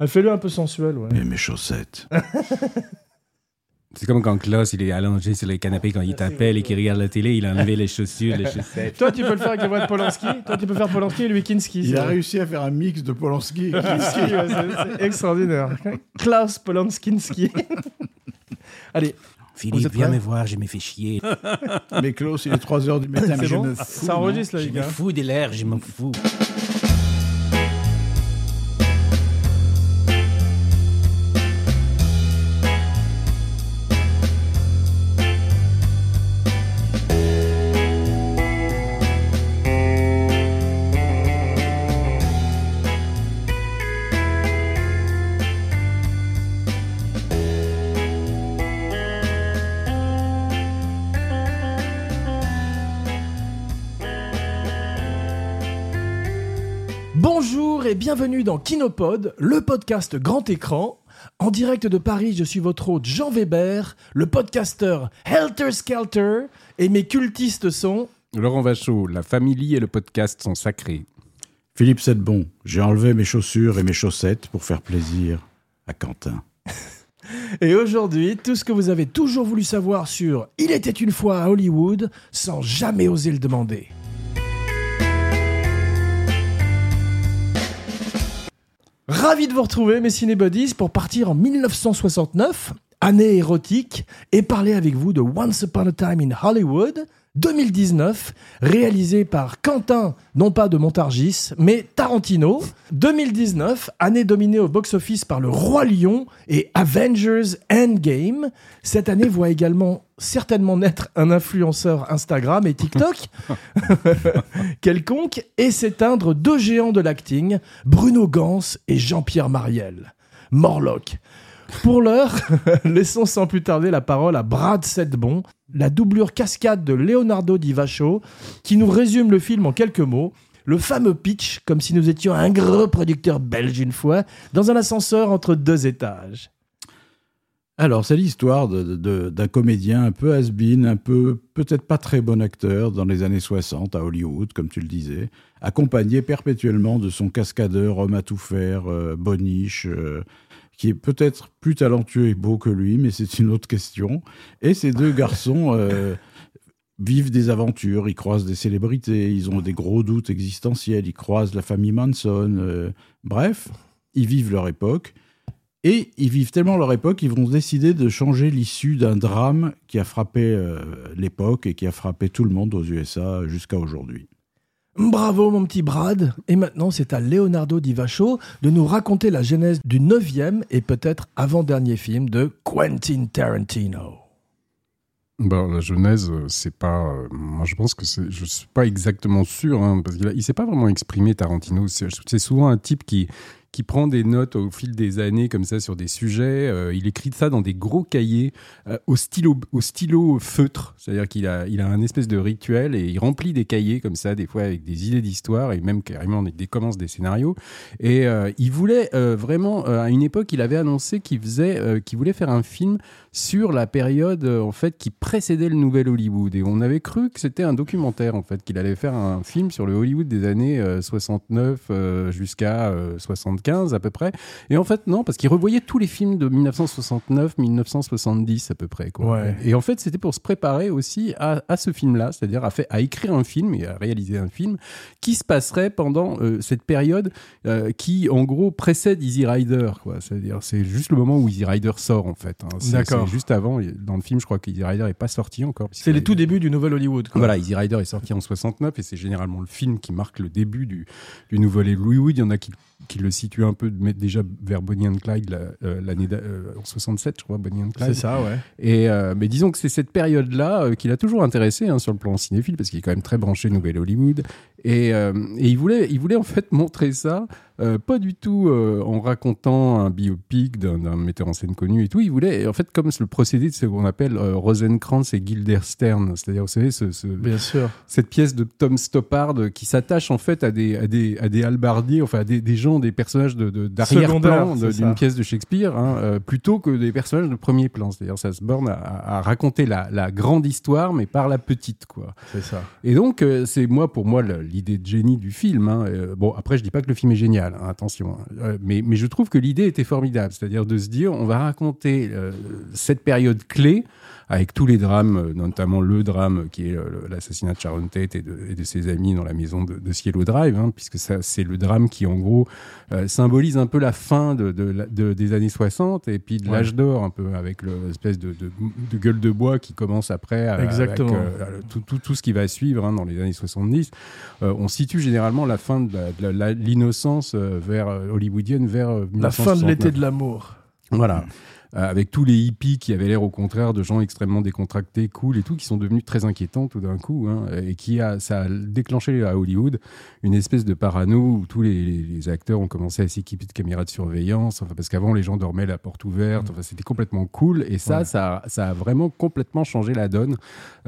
Ah, Fais-le un peu sensuel, ouais. Et mes chaussettes. C'est comme quand Klaus, il est allongé sur le canapé quand il t'appelle et qu'il regarde la télé, il a enlevé les chaussures, les chaussettes. Toi, tu peux le faire avec la voix de Polanski. Toi, tu peux faire Polanski et lui Kinski. Il a réussi à faire un mix de Polanski. et Kinski, ouais, c'est c'est extraordinaire. Klaus Polanski. Allez, Philippe, viens me voir, je me fais chier. Mais Klaus, il est 3h du matin. mais c'est je bon me fous, Ça enregistre là, Je les me gars. fous de l'air, je m'en fous. Bienvenue dans Kinopod, le podcast grand écran. En direct de Paris, je suis votre hôte Jean Weber, le podcasteur Helter Skelter, et mes cultistes sont. Laurent Vachaud, la famille et le podcast sont sacrés. Philippe Sedbon, j'ai enlevé mes chaussures et mes chaussettes pour faire plaisir à Quentin. Et aujourd'hui, tout ce que vous avez toujours voulu savoir sur Il était une fois à Hollywood sans jamais oser le demander. Ravi de vous retrouver, mes cinébodies, pour partir en 1969, année érotique, et parler avec vous de Once Upon a Time in Hollywood, 2019, réalisé par Quentin, non pas de Montargis, mais Tarantino. 2019, année dominée au box-office par Le Roi Lion et Avengers Endgame. Cette année voit également certainement naître un influenceur Instagram et TikTok quelconque et s'éteindre deux géants de l'acting, Bruno Gans et Jean-Pierre Mariel. Morlock. Pour l'heure, laissons sans plus tarder la parole à Brad Sedbon, la doublure cascade de Leonardo Di Vacho, qui nous résume le film en quelques mots. Le fameux pitch, comme si nous étions un gros producteur belge une fois, dans un ascenseur entre deux étages. Alors, c'est l'histoire d'un comédien un peu has-been, un peu peut-être pas très bon acteur dans les années 60 à Hollywood, comme tu le disais, accompagné perpétuellement de son cascadeur, homme à tout faire, euh, boniche, euh, qui est peut-être plus talentueux et beau que lui, mais c'est une autre question. Et ces deux garçons euh, vivent des aventures, ils croisent des célébrités, ils ont des gros doutes existentiels, ils croisent la famille Manson, euh, bref, ils vivent leur époque. Et ils vivent tellement leur époque qu'ils vont décider de changer l'issue d'un drame qui a frappé euh, l'époque et qui a frappé tout le monde aux USA jusqu'à aujourd'hui. Bravo mon petit Brad. Et maintenant c'est à Leonardo Di Vacho de nous raconter la genèse du neuvième et peut-être avant-dernier film de Quentin Tarantino. Bon, la genèse, euh, c'est pas. euh, moi, je pense que c'est. Je suis pas exactement sûr, hein, parce qu'il il s'est pas vraiment exprimé, Tarantino. C'est souvent un type qui qui prend des notes au fil des années comme ça sur des sujets. Euh, il écrit ça dans des gros cahiers euh, au stylo au stylo feutre, c'est-à-dire qu'il a il a un espèce de rituel et il remplit des cahiers comme ça des fois avec des idées d'histoire et même carrément des, des commences des scénarios. Et euh, il voulait vraiment à une époque, il avait annoncé qu'il faisait qu'il voulait faire un film sur la période euh, en fait qui précédait le nouvel Hollywood. Et on avait cru que c'était un documentaire en fait qu'il allait faire un film sur le Hollywood des années euh, 69 euh, jusqu'à euh, 75 à peu près. Et en fait non parce qu'il revoyait tous les films de 1969 1970 à peu près quoi. Ouais. et en fait c'était pour se préparer aussi à, à ce film là c'est-à-dire à, à écrire un film et à réaliser un film qui se passerait pendant euh, cette période euh, qui en gros précède Easy Rider quoi. C'est-à-dire c'est juste le moment où Easy Rider sort en fait hein. C'est- D'accord. juste avant dans le film je crois que Easy Rider est pas sorti encore C'est les tout débuts du nouvel Hollywood. quoi. voilà, Easy Rider est sorti en 69 et c'est généralement le film qui marque le début du, du nouvel Hollywood. Il y en a qui, qui le situent un peu mais déjà vers Bonnie and Clyde euh, l'année euh, en 67, je crois, Bonnie and Clyde. C'est ça, ouais. Et euh, mais disons que c'est cette période-là euh, qui l'a toujours intéressé hein, sur le plan cinéphile parce qu'il est quand même très branché Nouvelle Hollywood et, et il voulait il voulait en fait montrer ça pas du tout en racontant un biopic d'un metteur en scène connu et tout. Il voulait en fait comme le procédé de ce qu'on appelle Rosencrantz et Guildenstern, c'est-à-dire vous savez ce, ce- Bien sûr. cette pièce de Tom Stoppard qui s'attache en fait à des, à des, à des halbardiers, enfin à des, des gens des personnages de- d'arrière-plan de- d'une pièce de Shakespeare, hein, euh, plutôt que des personnages de premier plan. C'est-à-dire, ça se borne à, à raconter la, la grande histoire, mais par la petite, quoi. C'est ça. Et donc, euh, c'est moi, pour moi, l'idée de génie du film. hein. Euh, bon, après, je dis pas que le film est génial, hein, attention. mais, mais je trouve que l'idée était formidable. C'est-à-dire de se dire, on va raconter cette période clé avec tous les drames, euh, notamment le drame qui est euh, l'assassinat de Sharon Tate et de, et de ses amis dans la maison de, de Cielo Drive, hein, puisque ça, c'est le drame qui, en gros, euh, symbolise un peu la fin de, de des années 60 et puis de Ouais. l'âge d'or, un peu, avec l'espèce de, gueule de bois qui commence après. Exactement. avec, euh, tout, tout, tout ce qui va suivre hein, dans les années 70. Euh, on situe généralement la fin de l'innocence vers hollywoodienne vers La fin de 1969. l'été de l'amour. Voilà. Euh, avec tous les hippies qui avaient l'air au contraire de gens extrêmement décontractés, cool et tout, qui sont devenus très inquiétants tout d'un coup, hein, et qui a, ça a déclenché à Hollywood une espèce de parano où tous les, les acteurs ont commencé à s'équiper de caméras de surveillance, enfin, parce qu'avant les gens dormaient la porte ouverte, enfin, c'était complètement cool, et ça, Ouais. ça, a- ça a vraiment complètement changé la donne.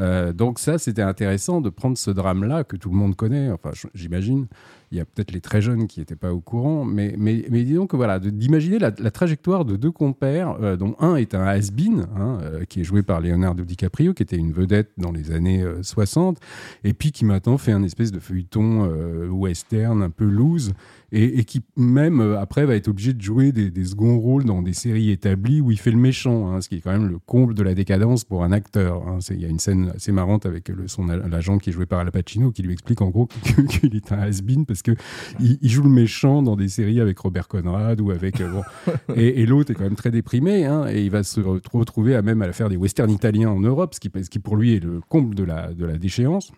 Euh, donc ça, c'était intéressant de prendre ce drame-là que tout le monde connaît, enfin j'imagine. Il y a peut-être les très jeunes qui n'étaient pas au courant, mais, mais, disons que voilà, d'imaginer la, trajectoire de deux compères, euh, dont un est un has-been, hein, euh, qui est joué par Leonardo DiCaprio, qui était une vedette dans les années euh, 60, et puis qui maintenant fait un espèce de feuilleton euh, western un peu loose, et, et qui même euh, après va être obligé de jouer des, des seconds rôles dans des séries établies où il fait le méchant, hein, ce qui est quand même le comble de la décadence pour un acteur. hein. Il y a une scène assez marrante avec le, son l'agent qui est joué par Al Pacino qui lui explique en gros qu'il est un has-been parce que il, il joue le méchant dans des séries avec Robert Conrad ou avec euh, bon. et, et l'autre est quand même très déprimé hein, et il va se re- retrouver à même à faire des westerns italiens en Europe, ce qui, ce qui pour lui est le comble de la, de la déchéance.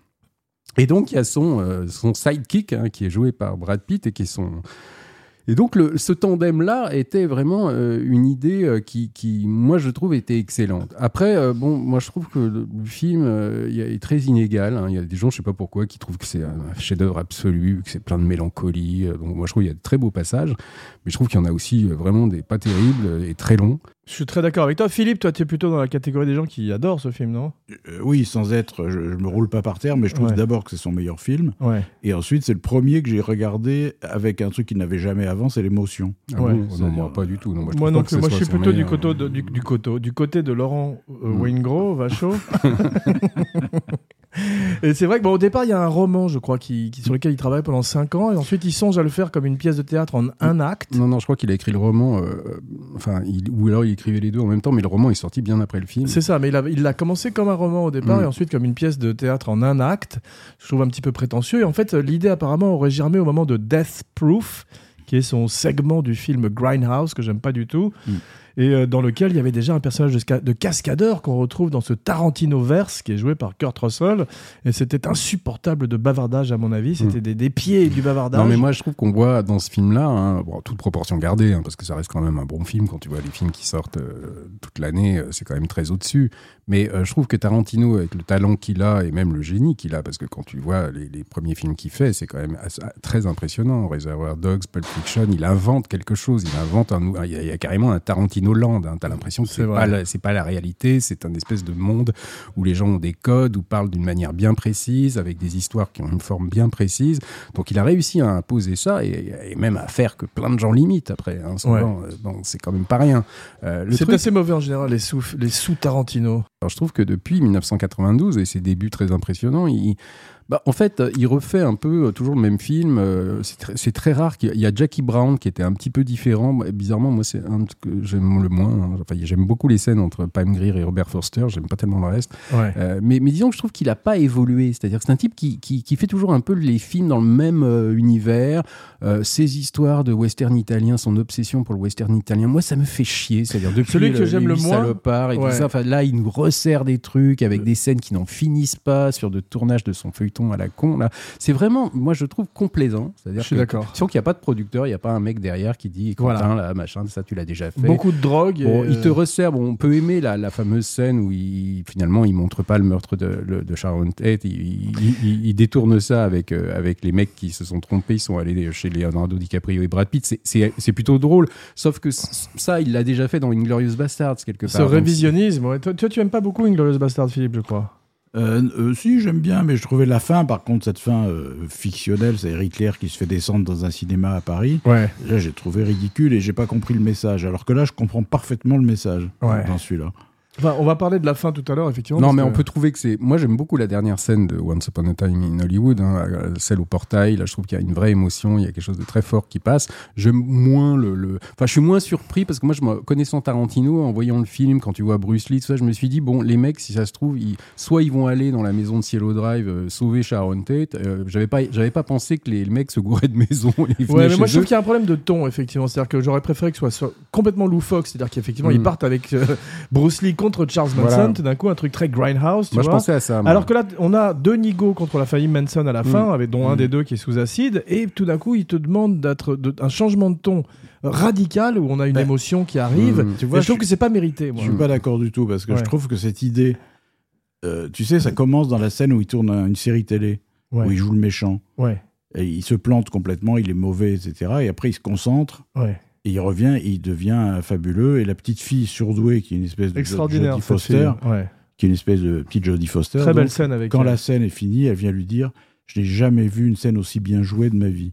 Et donc, il y a son, euh, son sidekick, hein, qui est joué par Brad Pitt, et qui est son... Et donc, le, ce tandem-là était vraiment euh, une idée euh, qui, qui, moi, je trouve, était excellente. Après, euh, bon, moi, je trouve que le, le film euh, est très inégal. hein. Il y a des gens, je sais pas pourquoi, qui trouvent que c'est un chef-d'œuvre absolu, que c'est plein de mélancolie. Euh, Donc, moi, je trouve qu'il y a de très beaux passages, mais je trouve qu'il y en a aussi euh, vraiment des pas terribles et très longs. Je suis très d'accord avec toi. Philippe, toi, tu es plutôt dans la catégorie des gens qui adorent ce film, non? Euh, oui, sans être, je, je me roule pas par terre, mais je trouve Ouais. d'abord que c'est son meilleur film. Ouais. Et ensuite, c'est le premier que j'ai regardé avec un truc qu'il n'avait jamais avant, c'est l'émotion. Ah Ouais, bon non, moi, pas du tout. Non, moi, je Moi ce Moi, je suis plutôt du, meilleur, côté euh, de, du, du coteau- du côté de Laurent euh, Mm. Waingro, Vachaud. et c'est vrai que bon, au départ, il y a un roman, je crois, qui, qui- sur lequel il travaille pendant 5 ans, et ensuite il songe à le faire comme une pièce de théâtre en un acte. Non, non, je crois qu'il a écrit le roman, euh, enfin, il- ou alors il écrivait les deux en même temps, mais le roman est sorti bien après le film. C'est ça, mais il a, il l'a commencé comme un roman au départ, Mm. et ensuite comme une pièce de théâtre en un acte. Je trouve un petit peu prétentieux. Et en fait, l'idée apparemment aurait germé au moment de Death Proof, qui est son segment du film Grindhouse, que j'aime pas du tout. Mm. Et euh, dans lequel il y avait déjà un personnage de, sca- de cascadeur qu'on retrouve dans ce Tarantino verse qui est joué par Kurt Russell. Et c'était insupportable de bavardage, à mon avis. C'était des, des pieds du bavardage. Non, mais moi je trouve qu'on voit dans ce film-là, hein, bon, toute proportion gardée, hein, parce que ça reste quand même un bon film quand tu vois les films qui sortent euh, toute l'année, euh, c'est quand même très au-dessus. Mais euh, je trouve que Tarantino, avec le talent qu'il a et même le génie qu'il a, parce que quand tu vois les, les premiers films qu'il fait, c'est quand même assez- très impressionnant. Reservoir Dogs, Pulp Fiction, il invente quelque chose, il invente un, nou- il y a, il y a carrément un Tarantino Land. Hein, T'as l'impression que C'est pas, la- c'est pas la réalité, c'est un espèce de monde où les gens ont des codes, où parlent d'une manière bien précise, avec des histoires qui ont une forme bien précise. Donc il a réussi à imposer ça et, et même à faire que plein de gens l'imitent après. Hein. Euh, bon, c'est quand même pas rien. Euh, C'est truc, assez mauvais en général, les sous, les sous Tarantino. alors, je trouve que depuis 1992 et ses débuts très impressionnants, il, bah, en fait, euh, il refait un peu euh, toujours le même film. euh, c'est très, rare qu'il y a- il y a Jackie Brown qui était un petit peu différent. Bizarrement, moi, c'est un que j'aime le moins. hein. Enfin, j'aime beaucoup les scènes entre Pam Grier et Robert Forster. J'aime pas tellement le reste. Ouais. Euh, mais, mais disons que je trouve qu'il n'a pas évolué. C'est-à-dire que c'est un type qui, qui, qui fait toujours un peu les films dans le même euh, univers. Euh, ses histoires de western italien, son obsession pour le western italien, moi, ça me fait chier. C'est-à-dire depuis Celui que j'aime le moins, et ouais. tout ça. Enfin, là, il nous resserre des trucs avec des scènes qui n'en finissent pas sur de tournage de son feuilleton à la con. Là, c'est vraiment, moi, je trouve complaisant. C'est-à-dire Je suis d'accord. Sans qu'il n'y a pas de producteur, il n'y a pas un mec derrière qui dit Voilà. Là, machin, ça, tu l'as déjà fait. Beaucoup de drogue. Bon, il te euh, resserre. Bon, on peut aimer la, la fameuse scène où il, finalement il montre pas le meurtre de, le- de Sharon Tate. Il, il- il- détourne ça avec, euh, avec les mecs qui se sont trompés. Ils sont allés chez Leonardo DiCaprio et Brad Pitt. C'est- plutôt drôle. Sauf que ça, il l'a déjà fait dans Inglorious Bastards quelque Ce part. Donc, révisionnisme. ouais. Toi, toi, tu aimes pas beaucoup Inglorious Bastard, Philippe, je crois. Euh, euh, si, j'aime bien, mais je trouvais la fin, par contre, cette fin euh, fictionnelle, c'est Hitler qui se fait descendre dans un cinéma à Paris. Ouais. Là, j'ai trouvé ridicule et j'ai pas compris le message. Alors que là, je comprends parfaitement le message Ouais. dans celui-là. Enfin, on va parler de la fin tout à l'heure, effectivement. Non, mais que- on peut trouver que c'est. Moi, j'aime beaucoup la dernière scène de Once Upon a Time in Hollywood, hein, celle au portail. Là, je trouve qu'il y a une vraie émotion, il y a quelque chose de très fort qui passe. J'aime moins le, le- Enfin, je suis moins surpris parce que moi, je me... connaissant Tarantino, en voyant le film, quand tu vois Bruce Lee, tout ça, je me suis dit, bon, les mecs, si ça se trouve, ils... soit ils vont aller dans la maison de Cielo Drive euh, sauver Sharon Tate. Euh, j'avais pas, j'avais pas pensé que les, les mecs se gouraient de maison. et Ouais, mais moi je trouve qu'il y a un problème de ton, effectivement. C'est-à-dire que j'aurais préféré que ce soit, soit complètement loufoque. C'est-à-dire qu'effectivement, Mm. ils partent avec euh, Bruce Lee contre Charles Manson, Voilà. tout d'un coup, un truc très grindhouse, tu Moi, je vois. pensais à ça. moi. Alors que là, on a deux nigauds contre la famille Manson à la fin, avec dont un Mm. des deux qui est sous acide, et tout d'un coup, ils te demandent d'être de- un changement de ton radical où on a une Ben, émotion qui arrive. Mm. Tu Et vois, je trouve je- que c'est pas mérité. Moi. Je suis pas d'accord du tout parce que Ouais. je trouve que cette idée, euh, tu sais, ça commence dans la scène où il tourne un- une série télé, Ouais, où il joue le méchant. ouais, Et il se plante complètement, il est mauvais, etc. Et après, il se concentre, ouais. Et il revient, et il devient fabuleux. Et la petite fille surdouée, qui est une espèce de Extraordinaire. Jodie Foster. Ouais. qui est une espèce de petite Jodie Foster. Très belle donc, scène avec. Quand elle. la scène est finie, elle vient lui dire Je n'ai jamais vu une scène aussi bien jouée de ma vie.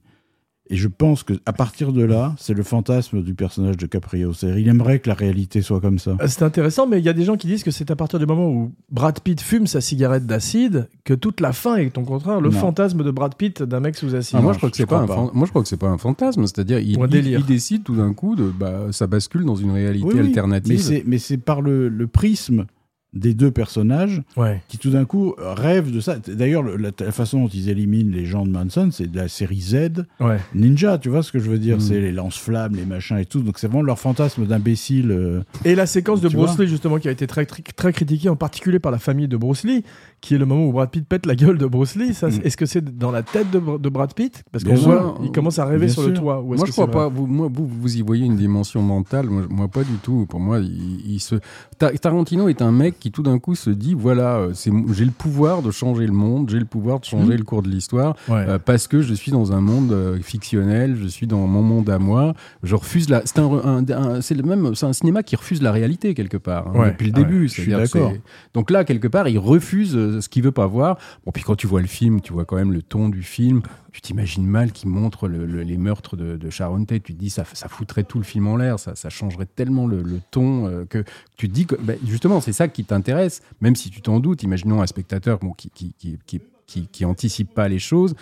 Et je pense que à partir de là, c'est le fantasme du personnage de Caprio. C'est-à-dire, il aimerait que la réalité soit comme ça. C'est intéressant, mais il y a des gens qui disent que c'est à partir du moment où Brad Pitt fume sa cigarette d'acide que toute la fin est au contraire le Non. fantasme de Brad Pitt d'un mec sous acide. Ah, moi, je crois que c'est pas, pas. fan- moi, je crois que c'est pas un fantasme. C'est-à-dire, il, décide tout d'un coup de, bah, ça bascule dans une réalité Oui, alternative. Mais c'est, mais c'est par le, le prisme des deux personnages Ouais. qui tout d'un coup rêvent de ça. D'ailleurs, le- la, la façon dont ils éliminent les gens de Manson, c'est de la série Z Ouais. Ninja, tu vois ce que je veux dire? Mm. C'est les lance-flammes, les machins et tout. Donc c'est vraiment leur fantasme d'imbécile. euh, Et la séquence de Bruce Lee, justement, qui a été très, très, très critiquée, en particulier par la famille de Bruce Lee, qui est le moment où Brad Pitt pète la gueule de Bruce Lee. Ça, Mm. Est-ce que c'est dans la tête de, de Brad Pitt? Parce qu'on voit, il commence à rêver sur le toit. Ou Moi, je crois pas. Vous, moi, vous, vous y voyez une dimension mentale. Moi, moi, pas du tout. Pour moi, il, il se. Ta- Tarantino est un mec qui, tout d'un coup, se dit voilà, euh, j'ai le pouvoir de changer le monde, j'ai le pouvoir de changer Mhm. le cours de l'histoire, Ouais. euh, parce que je suis dans un monde euh, fictionnel, je suis dans mon monde à moi. Je refuse la. C'est un, un- un- c'est le même. C'est un cinéma qui refuse la réalité quelque part hein, Ouais, depuis le ouais, début. je suis d'accord. Donc là, quelque part, il refuse ce qu'il veut pas voir. Bon, puis quand tu vois le film, tu vois quand même le ton du film. Tu t'imagines mal qu'il montre le- le- les meurtres de, Sharon Tate. Tu te dis, ça, ça foutrait tout le film en l'air. Ça, changerait tellement le, ton euh, que tu te dis que, ben, justement, c'est ça qui t'intéresse. Même si tu t'en doutes, imaginons un spectateur qui, qui, qui, qui, qui, qui anticipe pas les choses.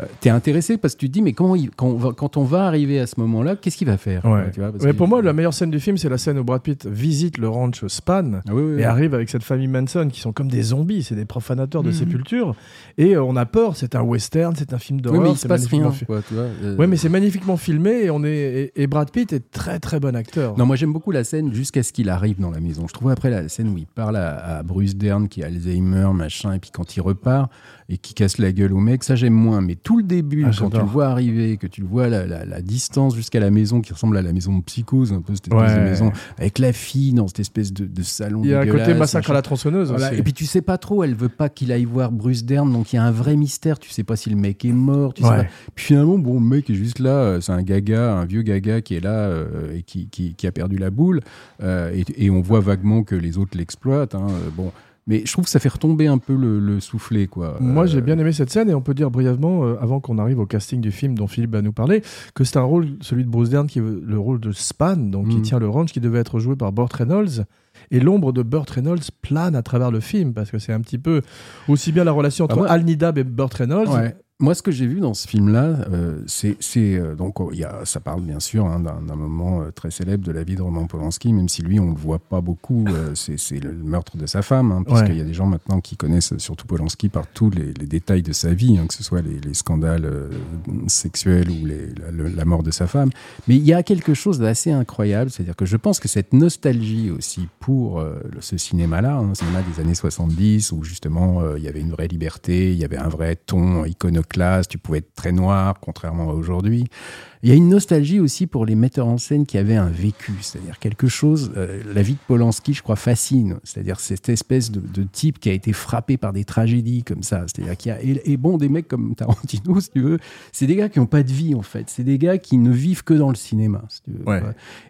Euh, T'es intéressé parce que tu te dis, mais comment il- quand, on va, quand on va arriver à ce moment-là, qu'est-ce qu'il va faire Ouais. tu vois, parce Mais que- pour moi, la meilleure scène du film, c'est la scène où Brad Pitt visite le ranch Span. Ah oui, oui, oui. Et arrive avec cette famille Manson qui sont comme des zombies, c'est des profanateurs de Mhm. sépulture. Et euh, on a peur, c'est un western, c'est un film Oui, d'horreur. mais il se c'est passe magnifiquement rien. fi- Quoi, tu vois, euh, Ouais, mais c'est magnifiquement filmé et, on est, et, et Brad Pitt est très très bon acteur. Non, moi j'aime beaucoup la scène jusqu'à ce qu'il arrive dans la maison. Je trouve après la scène où il parle à, à Bruce Dern qui a Alzheimer, machin, et puis quand il repart et qui casse la gueule au mec, ça j'aime moins. Mais tout le début, Ah, quand tu le vois arriver, que tu le vois la, la- la distance jusqu'à la maison qui ressemble à la maison de psychose, un peu cette espèce Ouais. de maison, avec la fille dans cette espèce de, de salon. Il y a un côté massacre à la tronçonneuse Voilà. aussi. Et puis tu sais pas trop, elle veut pas qu'il aille voir Bruce Dern, donc il y a un vrai mystère. Tu sais pas si le mec est mort. Tu sais pas. Puis finalement, bon, le mec est juste là. euh, C'est un gaga, un vieux gaga qui est là euh, et qui, qui, qui a perdu la boule. Euh, et, et on voit vaguement que les autres l'exploitent. hein, bon. Mais je trouve que ça fait retomber un peu le, le soufflet, quoi. Moi, Euh, j'ai bien aimé cette scène et on peut dire brièvement, euh, avant qu'on arrive au casting du film dont Philippe va nous parler, que c'est un rôle, celui de Bruce Dern, qui est le rôle de Span, donc qui Mm. tient le ranch, qui devait être joué par Burt Reynolds. Et l'ombre de Burt Reynolds plane à travers le film, parce que c'est un petit peu aussi bien la relation entre Ah, moi- Al Nidab et Burt Reynolds. Ouais. Moi, ce que j'ai vu dans ce film-là, euh, c'est, euh, donc oh, il y a, ça parle bien sûr hein, d'un, moment euh, très célèbre de la vie de Roman Polanski, même si lui on le voit pas beaucoup. c'est, le meurtre de sa femme, hein, puisqu'il Ouais. y a des gens maintenant qui connaissent surtout Polanski par tous les, les détails de sa vie, hein, que ce soit les, les scandales sexuels ou les- la, mort de sa femme. Mais il y a quelque chose d'assez incroyable, c'est-à-dire que je pense que cette nostalgie aussi pour ce cinéma-là, hein, le cinéma des années 70, où justement il y avait une vraie liberté, il y avait un vrai ton iconoclaste, tu pouvais être très noir, contrairement à aujourd'hui. Il y a une nostalgie aussi pour les metteurs en scène qui avaient un vécu, c'est-à-dire quelque chose. euh, la vie de Polanski, je crois, fascine. C'est-à-dire cette espèce de, de type qui a été frappé par des tragédies comme ça. C'est-à-dire qu'il y a et, et bon, des mecs comme Tarantino, si tu veux, c'est des gars qui n'ont pas de vie en fait. C'est des gars qui ne vivent que dans le cinéma. si tu veux. Ouais.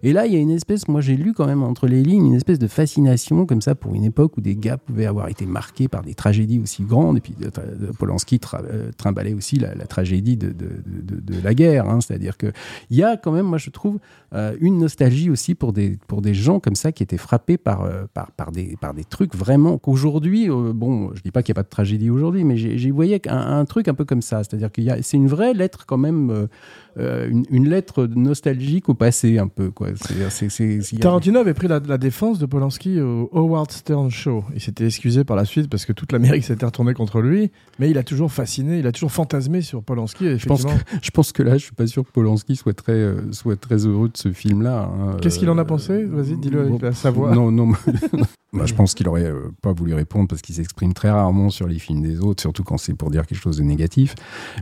Et là, il y a une espèce, moi j'ai lu quand même entre les lignes, une espèce de fascination comme ça pour une époque où des gars pouvaient avoir été marqués par des tragédies aussi grandes. Et puis euh, Polanski euh, trimballait aussi la, la tragédie de, de, de- de la guerre. hein. C'est-à-dire qu'il y a quand même, moi je trouve, euh, une nostalgie aussi pour des, pour des gens comme ça qui étaient frappés par, euh, par, par, des, par des trucs vraiment qu'aujourd'hui, euh, bon, je dis pas qu'il n'y a pas de tragédie aujourd'hui, mais j'ai voyé un, un truc un peu comme ça. C'est-à-dire qu'il y a, c'est une vraie lettre quand même, une, une lettre nostalgique au passé un peu. Quoi. Il Tarantino avait pris la, la défense de Polanski au Howard Stern Show. Il s'était excusé par la suite parce que toute l'Amérique s'était retournée contre lui, mais il a toujours fasciné, il a toujours fantasmé sur Polanski. Et Je pense, que, je pense que là, je suis pas sûr que Polanski soit très, euh, soit très heureux de ce film-là. hein. Qu'est-ce qu'il en a Euh, pensé? Vas-y, dis-le avec bon, la- sa voix. Non, non. Bah, je pense qu'il aurait euh, pas voulu répondre parce qu'il s'exprime très rarement sur les films des autres, surtout quand c'est pour dire quelque chose de négatif.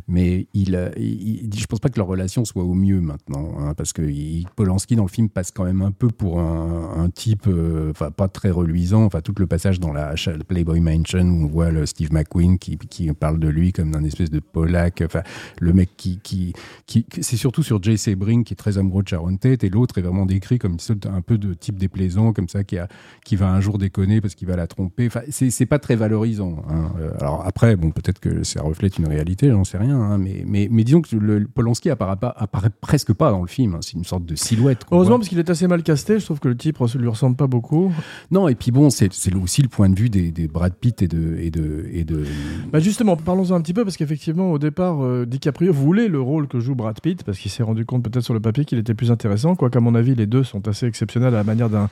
Mais il, il, il- je pense pas que leur relation soit au mieux maintenant, hein, parce que il- Polanski dans le film passe quand même un peu pour un, un type, enfin pas très reluisant. Enfin tout le passage dans la Playboy Mansion où on voit le Steve McQueen qui, qui parle de lui comme d'un espèce de Polac. Enfin le mec qui, qui, qui c'est surtout sur J.C. Brink qui est très amoureux de Sharon Tate et l'autre est vraiment décrit comme une sorte- un peu de type déplaisant comme ça qui a qui va un jour déconner parce qu'il va la tromper. Enfin, c'est pas très valorisant. hein. Euh, Alors après, bon, peut-être que ça reflète une réalité, j'en sais rien. hein, mais, mais, mais disons que le, Polanski apparaît, pas, apparaît presque pas dans le film. hein. C'est une sorte de silhouette. Heureusement, voit. parce qu'il est assez mal casté, je trouve que le type res- lui ressemble pas beaucoup. Non, et puis bon, c'est c'est aussi le point de vue des, des Brad Pitt et de et de et de. Bah justement, parlons-en un petit peu, parce qu'effectivement, au départ, euh, DiCaprio voulait le rôle que joue Brad Pitt, parce qu'il s'est rendu compte peut-être sur le papier qu'il était plus intéressant, quoique à mon avis, les deux sont assez exceptionnels à la manière d'un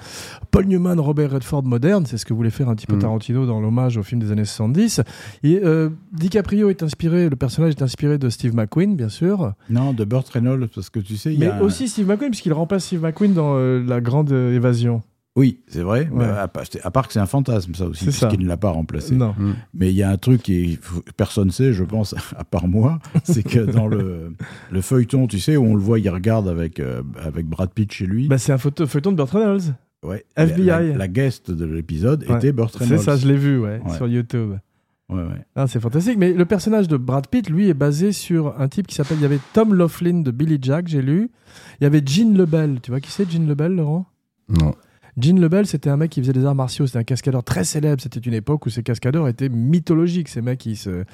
Paul Newman, Robert Redford moderne, c'est ce que voulait faire un petit peu Mm. Tarantino dans l'hommage au film des années 70. Et euh, DiCaprio est inspiré, le personnage est inspiré de Steve McQueen, bien sûr, Non, de Burt Reynolds, parce que tu sais, il y mais a un- aussi Steve McQueen, puisqu'il remplace Steve McQueen dans euh, La Grande Évasion. Oui, c'est vrai. Ouais. à, part- à part que c'est un fantasme, ça aussi, C'est puisqu'il ne l'a pas remplacé. Non. Mais il y a un truc qui personne sait, je pense, à part moi, c'est que dans le, le feuilleton, tu sais, où on le voit, il regarde avec, euh, avec Brad Pitt chez lui. Bah, c'est un photo, feuilleton de Burt Reynolds. ouais, FBI. La, la- la guest de l'épisode Ouais. était Burt C'est Reynolds. ça, je l'ai vu, ouais, Ouais. sur YouTube. Ouais, ouais. Ah, c'est fantastique. Mais le personnage de Brad Pitt, lui, est basé sur un type qui s'appelle. Il y avait Tom Laughlin de Billy Jack, j'ai lu. Il y avait Gene Lebel. Tu vois qui c'est, Gene Lebel, Laurent? Non. Gene Lebel, c'était un mec qui faisait des arts martiaux. C'était un cascadeur très célèbre. C'était une époque où ces cascadeurs étaient mythologiques. Ces mecs, qui se.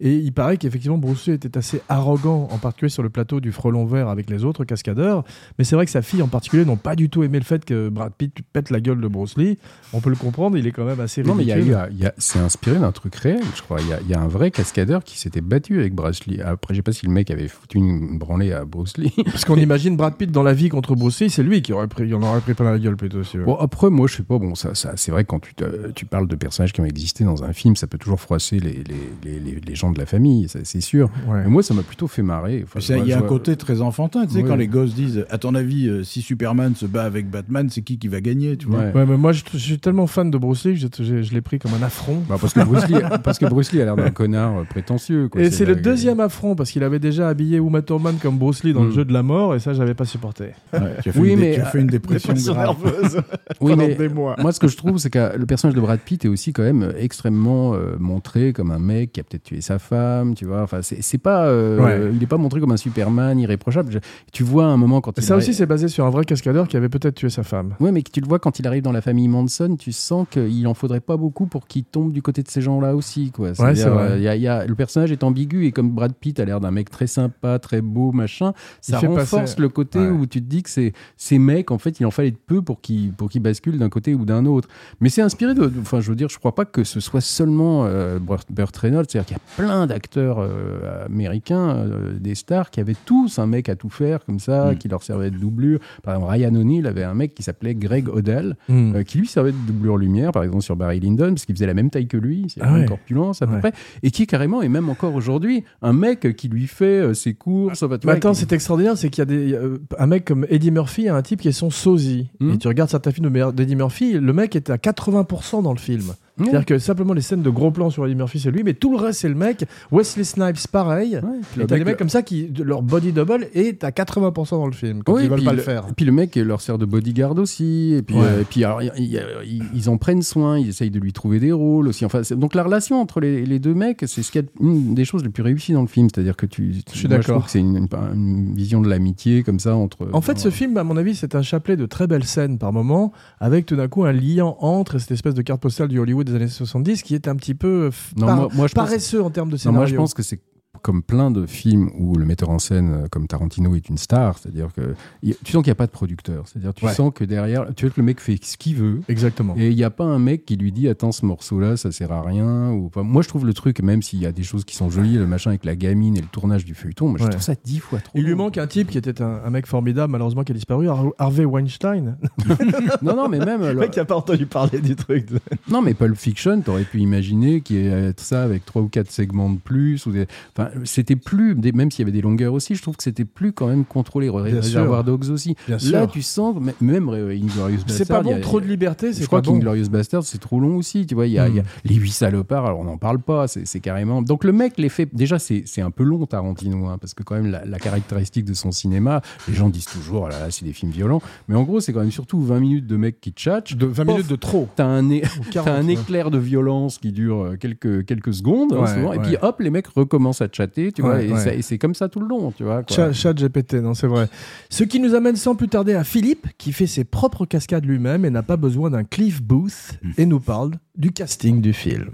Et il paraît qu'effectivement, Bruce Lee était assez arrogant, en particulier sur le plateau du Frelon Vert avec les autres cascadeurs. Mais c'est vrai que sa fille, en particulier, n'ont pas du tout aimé le fait que Brad Pitt pète la gueule de Bruce Lee. On peut le comprendre. Il est quand même assez Non, mais il y a ridicule. y a- c'est inspiré d'un truc réel, je crois. Il y a, il y a un vrai cascadeur qui s'était battu avec Bruce Lee. Après, je sais pas si le mec avait foutu une branlée à Bruce Lee. Parce qu'on imagine Brad Pitt dans la vie contre Bruce Lee, c'est lui qui aurait pris, il en aurait pris plein la gueule plutôt. si. Bon, après, moi, je sais pas, bon, ça, ça, c'est vrai que quand tu, te- tu parles de personnages qui ont existé dans un film, ça peut toujours froisser les, les, les, les- les gens de la famille, ça, c'est sûr. Ouais. Mais moi, ça m'a plutôt fait marrer. Enfin, Il y a un vois- côté très enfantin, tu sais, Ouais. quand les gosses disent, à ton avis, euh, si Superman se bat avec Batman, c'est qui qui va gagner, tu vois? Ouais. Ouais, mais moi je, je suis tellement fan de Bruce Lee que je, je- je l'ai pris comme un affront. Bah, parce, que Bruce Lee, parce que Bruce Lee a l'air d'un connard euh, prétentieux. quoi. et c'est le deuxième affront parce qu'il avait déjà habillé Uma Thurman comme Bruce Lee dans le Mm. jeu de la mort et ça j'avais pas supporté. Ouais, tu as fait, Oui, une, mais, tu as fait une dépression, Dépression grave. nerveuse Oui, pendant mais des mois. moi, ce que je trouve, c'est que le personnage de Brad Pitt est aussi quand même extrêmement euh, montré comme un mec qui a peut-être tué sa femme, tu vois. Enfin, c'est pas, euh, Ouais. il est pas montré comme un Superman irréprochable. Je- tu vois un moment quand il Ça aussi c'est basé sur un vrai cascadeur qui avait peut-être tué sa femme. Ouais, mais tu le vois quand il arrive dans la famille Manson, tu sens qu'il en faudrait pas beaucoup pour qu'il tombe du côté de ces gens-là aussi, quoi. C'est-à-dire, c'est vrai. euh, il y a- il y a- le personnage est ambigu et comme Brad Pitt a l'air d'un mec très sympa, très beau, machin, ça renforce passer- le côté Ouais. où tu te dis que ces mecs, en fait, il en fallait de peu pour qu'ils pour qu'ils basculent d'un côté ou d'un autre. Mais c'est inspiré de, enfin, je veux dire, je crois pas que ce soit seulement euh, Burt Reynolds, c'est-à-dire qu'il y a plein d'acteurs euh, américains, euh, des stars, qui avaient tous un mec à tout faire comme ça, Mm. qui leur servait de doublure. Par exemple, Ryan O'Neill avait un mec qui s'appelait Greg Odell, Mm. euh, qui lui servait de doublure lumière, par exemple sur Barry Lyndon, parce qu'il faisait la même taille que lui, c'est Ah la même ouais. corpulence à peu Ouais. près, et qui carrément, et même encore aujourd'hui, un mec qui lui fait ses courses. vois, attends, qui- c'est extraordinaire, c'est qu'il y a des, un mec comme Eddie Murphy, un type qui est son sosie. Mm. Et tu regardes certains d'Eddie Murphy, le mec était à 80% dans le film. C'est-à-dire que simplement les scènes de gros plans sur Eddie Murphy, c'est lui, mais tout le reste, c'est le mec. Wesley Snipes, pareil. Ouais, Et t'as des mecs comme ça qui, leur body double est à 80% dans le film, quand Oui, ils veulent pas le, faire. Et puis le mec leur sert de bodyguard aussi. Et puis, Ouais. euh, et puis alors, il- il- il- ils en prennent soin, ils essayent de lui trouver des rôles aussi. Enfin, donc la relation entre les, les deux mecs, c'est ce qui est une des choses les plus réussies dans le film. C'est-à-dire que tu. Je suis d'accord. c'est une, une- une vision de l'amitié comme ça entre. En fait, ce entre- film, à mon avis, c'est un chapelet de très belles scènes par moment, avec tout d'un coup un lien entre cette espèce de carte postale du Hollywood des années 70 qui est un petit peu euh, Non, par- moi, moi, je pense- paresseux en termes de Non, scénario. moi, je pense que c'est comme plein de films où le metteur en scène, euh, comme Tarantino, est une star. C'est-à-dire que tu sens qu'il n'y a pas de producteur. C'est-à-dire tu Ouais. sens que derrière, tu vois que le mec fait ce qu'il veut. Exactement. Et il n'y a pas un mec qui lui dit attends ce morceau-là ça sert à rien ou pas. Moi je trouve le truc même s'il y a des choses qui sont jolies le machin avec la gamine et le tournage du feuilleton moi je Ouais. trouve ça dix fois trop. Il lui long. manque un type qui était un, un mec formidable, malheureusement qui a disparu, Har- Harvey Weinstein. Non non mais même Le mec qui a pas entendu parler du truc. de- non mais Pulp Fiction t'aurais pu imaginer qu'il y ait ça avec trois ou quatre segments de plus ou des... enfin c'était plus même s'il y avait des longueurs aussi je trouve que c'était plus quand même contrôlé. Reservoir Dogs aussi. Bien Là sûr. tu sens même euh, Inglorious Bastard C'est pas bon, a- trop de liberté, c'est Je crois bon. qu'Inglorious Bastard, c'est trop long aussi. Tu vois, il y, a- il y a Mm. les huit salopards, alors on n'en parle pas, c'est carrément. Donc le mec les fait. Déjà, c'est un peu long, Tarantino, hein, parce que quand même, la, la caractéristique de son cinéma, les gens disent toujours, oh là là, c'est des films violents. Mais en gros, c'est quand même surtout 20 minutes de mecs qui tchatchent. De 20 Pof, minutes de trop. T'as un, é- 40, un ouais. éclair de violence qui dure euh, quelques, quelques secondes, hein, Ouais, souvent, et puis hop, les mecs recommencent à chatter, tu vois, Ouais, et, ouais. ça- et c'est comme ça tout le long, tu vois. quoi. Chat, chat GPT, non, c'est vrai. Ce qui nous amène sans plus tarder à Philippe, qui fait ses propres cascades lui-même et n'a pas besoin d'un Cliff Booth, Mm. et nous parle du casting du film.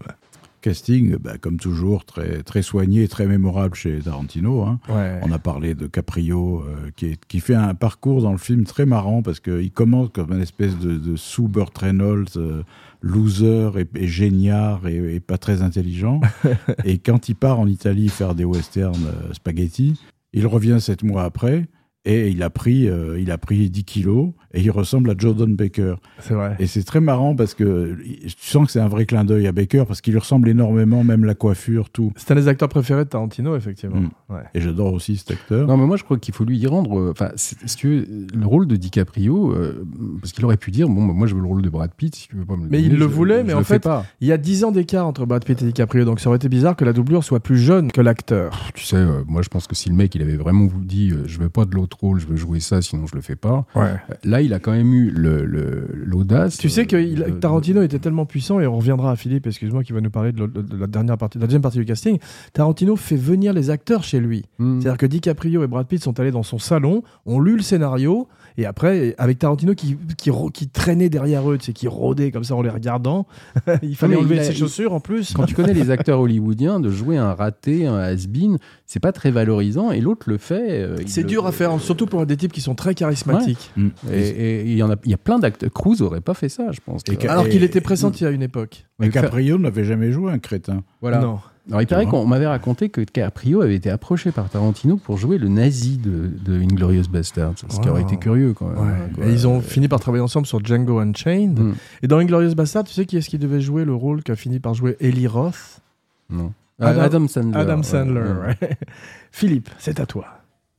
Casting, bah, comme toujours, très, très soigné, très mémorable chez Tarantino. hein. Ouais. On a parlé de Caprio, euh, qui, est- qui fait un parcours dans le film très marrant parce qu'il commence comme une espèce de, de sous Burt Reynolds, euh, loser et, et géniard et, et pas très intelligent. et quand il part en Italie faire des westerns euh, spaghetti, il revient sept mois après et il a pris, euh, il a pris 10 kilos et il ressemble à Jordan Baker. C'est vrai. Et c'est très marrant parce que tu sens que c'est un vrai clin d'œil à Baker parce qu'il lui ressemble énormément, même la coiffure, tout. C'est un des acteurs préférés de Tarantino, effectivement. Mm. Ouais. Et j'adore aussi cet acteur. Non, mais moi je crois qu'il faut lui y rendre. euh, Enfin, si si tu veux, le rôle de DiCaprio, euh, parce qu'il aurait pu dire bon, bah, moi je veux le rôle de Brad Pitt. Si tu veux pas me le Mais donner, il le je- voulait, je mais en fait, pas. Il y a 10 ans d'écart entre Brad Pitt et DiCaprio, donc ça aurait été bizarre que la doublure soit plus jeune que l'acteur. Tu sais, euh, moi je pense que si le mec il avait vraiment vous dit euh, je veux pas de l'autre rôle, je veux jouer ça, sinon je le fais pas. Ouais. Là, il a quand même eu le- le- l'audace. Tu sais que il- de- Tarantino était tellement puissant, et on reviendra à Philippe, excuse-moi, qui va nous parler de, le- de la dernière partie, de la deuxième partie du casting. Tarantino fait venir les acteurs chez lui. Hmm. C'est-à-dire que DiCaprio et Brad Pitt sont allés dans son salon, ont lu le scénario, et après, avec Tarantino qui, qui, ro- qui traînait derrière eux, tu sais, qui rôdait comme ça en les regardant, il fallait enlever il a- ses il- chaussures en plus. Quand tu connais les acteurs hollywoodiens, de jouer un raté, un has-been, c'est pas très valorisant, et l'autre le fait. euh, C'est le- dur à faire, surtout pour des types qui sont très charismatiques. Mm. Et et il y en a, il y a plein d'acteurs. Cruz aurait pas fait ça, je pense. Que- Alors qu'il était pressenti à une époque. Mais Caprio n'avait jamais joué un crétin. Voilà. Non. Alors, il paraît qu'on m'avait raconté que Caprio avait été approché par Tarantino pour jouer le nazi de, de Inglorious Bastard, ce qui Wow. aurait été curieux quand même. Ouais. quoi. Et ils ont fini par travailler ensemble sur Django Unchained. Hmm. Et dans Inglorious Bastard, tu sais qui est-ce qui devait jouer le rôle qu'a fini par jouer Eli Roth? Non. Adam- Adam Sandler. Adam Sandler. ouais. Philippe, c'est à toi.